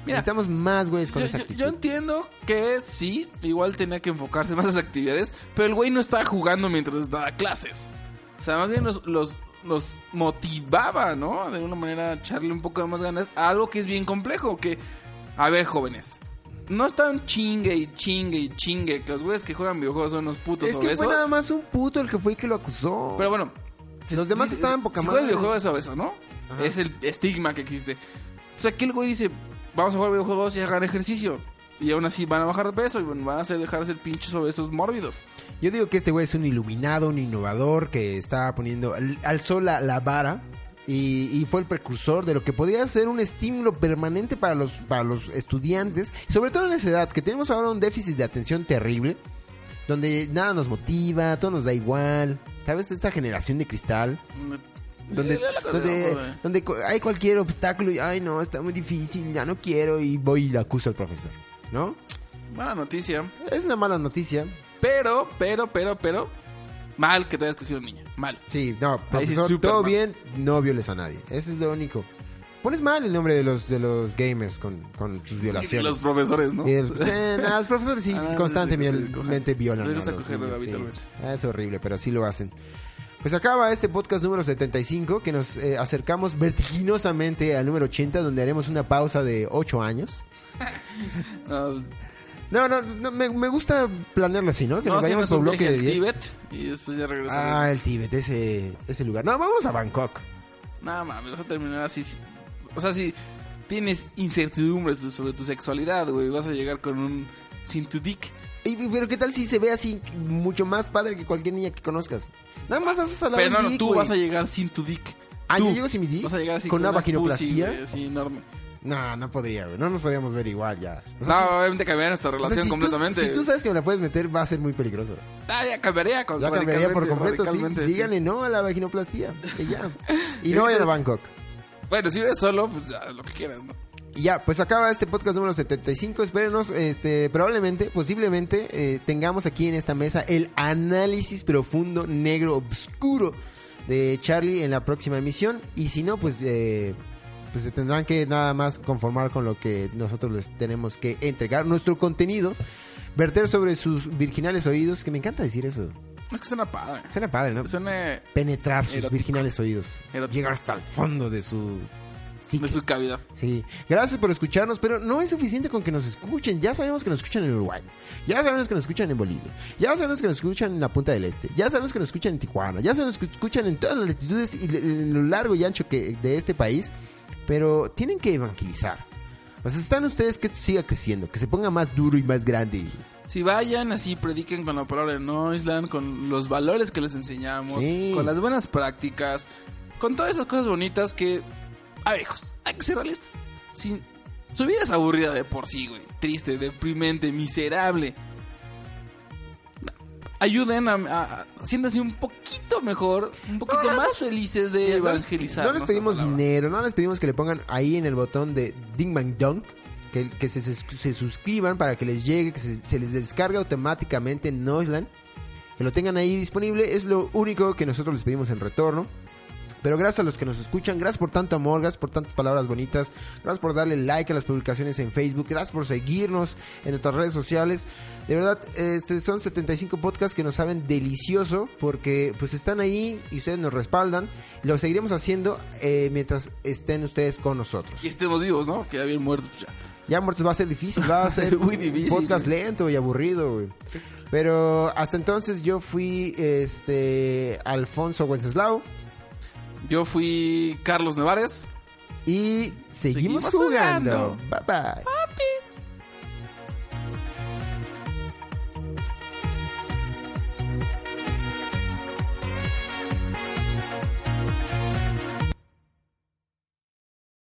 mira. Necesitamos más güeyes con Yo, esa yo- actitud. yo entiendo que sí, igual tenía que enfocarse más en las actividades, pero el güey no estaba jugando mientras daba clases. O sea, más bien los, los, los motivaba, ¿no? De una manera, echarle un poco de más ganas a algo que es bien complejo. Que, a ver, jóvenes, no están chingue y chingue y chingue. Que los güeyes que juegan videojuegos son unos putos es que fue nada más un puto el que fue y que lo acusó. Pero bueno, Los demás estaban poca Si madre. juegas videojuegos es obeso, ¿no? Ajá. Es el estigma que existe. O sea, aquí el güey dice, vamos a jugar videojuegos y hagan ejercicio. Y aún así van a bajar de peso y van a hacer dejar de ser pinches obesos mórbidos. Yo digo que este güey es un iluminado, un innovador que está poniendo, al- alzó la, la vara y, y fue el precursor de lo que podría ser un estímulo permanente para los, para los estudiantes, sobre todo en esa edad, que tenemos ahora un déficit de atención terrible, donde nada nos motiva, todo nos da igual, ¿sabes? Esa generación de cristal. Donde, Eh, donde, güey. donde hay cualquier obstáculo y, ay no, está muy difícil, ya no quiero y voy y le acuso al profesor, ¿no? Buena noticia. Es una mala noticia, Pero, pero, pero, pero, mal que te hayas cogido un niño. Mal. Sí, no, profesor, todo mal. bien, no violes a nadie. Eso es lo único. Pones mal el nombre de los de los gamers con, con sus Y violaciones. los profesores, ¿no? Y el- eh, no, los profesores sí, [LAUGHS] Ah, constantemente sí, violan. Les gusta a los niños, sí. Ah, Es horrible, pero sí lo hacen. Pues acaba este podcast número 75, que nos eh, acercamos vertiginosamente al número 80, donde haremos una pausa de 8 años. [LAUGHS] No, No, no, no, me, me gusta planearlo así, ¿no? Que no, nos vayamos por bloque de al 10. Tíbet y después ya regresamos. Ah, el Tíbet, ese, ese lugar. No, vamos a Bangkok. Nada mames, vas a terminar así. O sea, si tienes incertidumbres sobre tu sexualidad, güey, vas a llegar con un sin tu dick. Y- Pero qué tal si se ve así mucho más padre que cualquier niña que conozcas. Nada más haces al lado Pero no, dick, tú vas a llegar sin tu dick. Ah, Tú yo llego sin mi dick. Vas a llegar así con una pussy, vaginoplastia. así enorme. No, no podría, güey. No nos podríamos ver igual ya. O sea, No, obviamente cambiaría nuestra si- o sea, relación tú- completamente. si tú sabes que me la puedes meter, va a ser muy peligroso. Ah, ya cambiaría. con- Ya cambiaría por completo, sí. Díganle no a la vaginoplastia. Y ya. [LAUGHS] Y no vayan a Bangkok. Bueno, si vives solo, pues ya, lo que quieras, ¿no? Y ya, pues acaba este podcast número 75. Espérenos, este, probablemente, posiblemente, eh, tengamos aquí en esta mesa el análisis profundo, negro, oscuro de Charlie en la próxima emisión. Y si no, pues, eh, pues se tendrán que nada más conformar con lo que nosotros les tenemos que entregar. Nuestro contenido, verter sobre sus virginales oídos, que me encanta decir eso. Es que suena padre. Suena padre, ¿no? Suena Penetrar sus Erótico. virginales oídos. Erótico. Llegar hasta el fondo de su... psique. de su cavidad. Sí, gracias por escucharnos, pero no es suficiente con que nos escuchen. Ya sabemos que nos escuchan en Uruguay, ya sabemos que nos escuchan en Bolivia, ya sabemos que nos escuchan en la Punta del Este, ya sabemos que nos escuchan en Tijuana, ya sabemos que nos escuchan en todas las latitudes y en lo largo y ancho que de este país, pero tienen que evangelizar. O sea, están ustedes que esto siga creciendo, que se ponga más duro y más grande. Si vayan así, prediquen con la palabra de Noisland, con los valores que les enseñamos, Sí. con las buenas prácticas, con todas esas cosas bonitas que... A ver, hijos, hay que ser realistas. Si su vida es aburrida de por sí, güey. Triste, deprimente, miserable. Ayuden a... a, siéntanse un poquito mejor, un poquito más felices de evangelizar. No les pedimos dinero, no les pedimos que le pongan ahí en el botón de Ding Bang Dong, que, que se, se- se suscriban para que les llegue, que se, se les descargue automáticamente en Noisland, que lo tengan ahí disponible, es lo único que nosotros les pedimos en retorno. Pero gracias a los que nos escuchan, gracias por tanto amor, gracias por tantas palabras bonitas, gracias por darle like a las publicaciones en Facebook, gracias por seguirnos en nuestras redes sociales. De verdad, este son 75 podcasts que nos saben delicioso porque pues están ahí y ustedes nos respaldan. Y lo seguiremos haciendo eh, mientras estén ustedes con nosotros. Y estemos vivos, ¿no? Que ya bien muertos ya. Ya muertos va a ser difícil, va a ser [LAUGHS] Muy difícil, un podcast lento y aburrido, güey. Pero hasta entonces yo fui este Alfonso Wenceslao. Yo fui Carlos Nevares. Y seguimos, Seguimos jugando. jugando. Bye bye.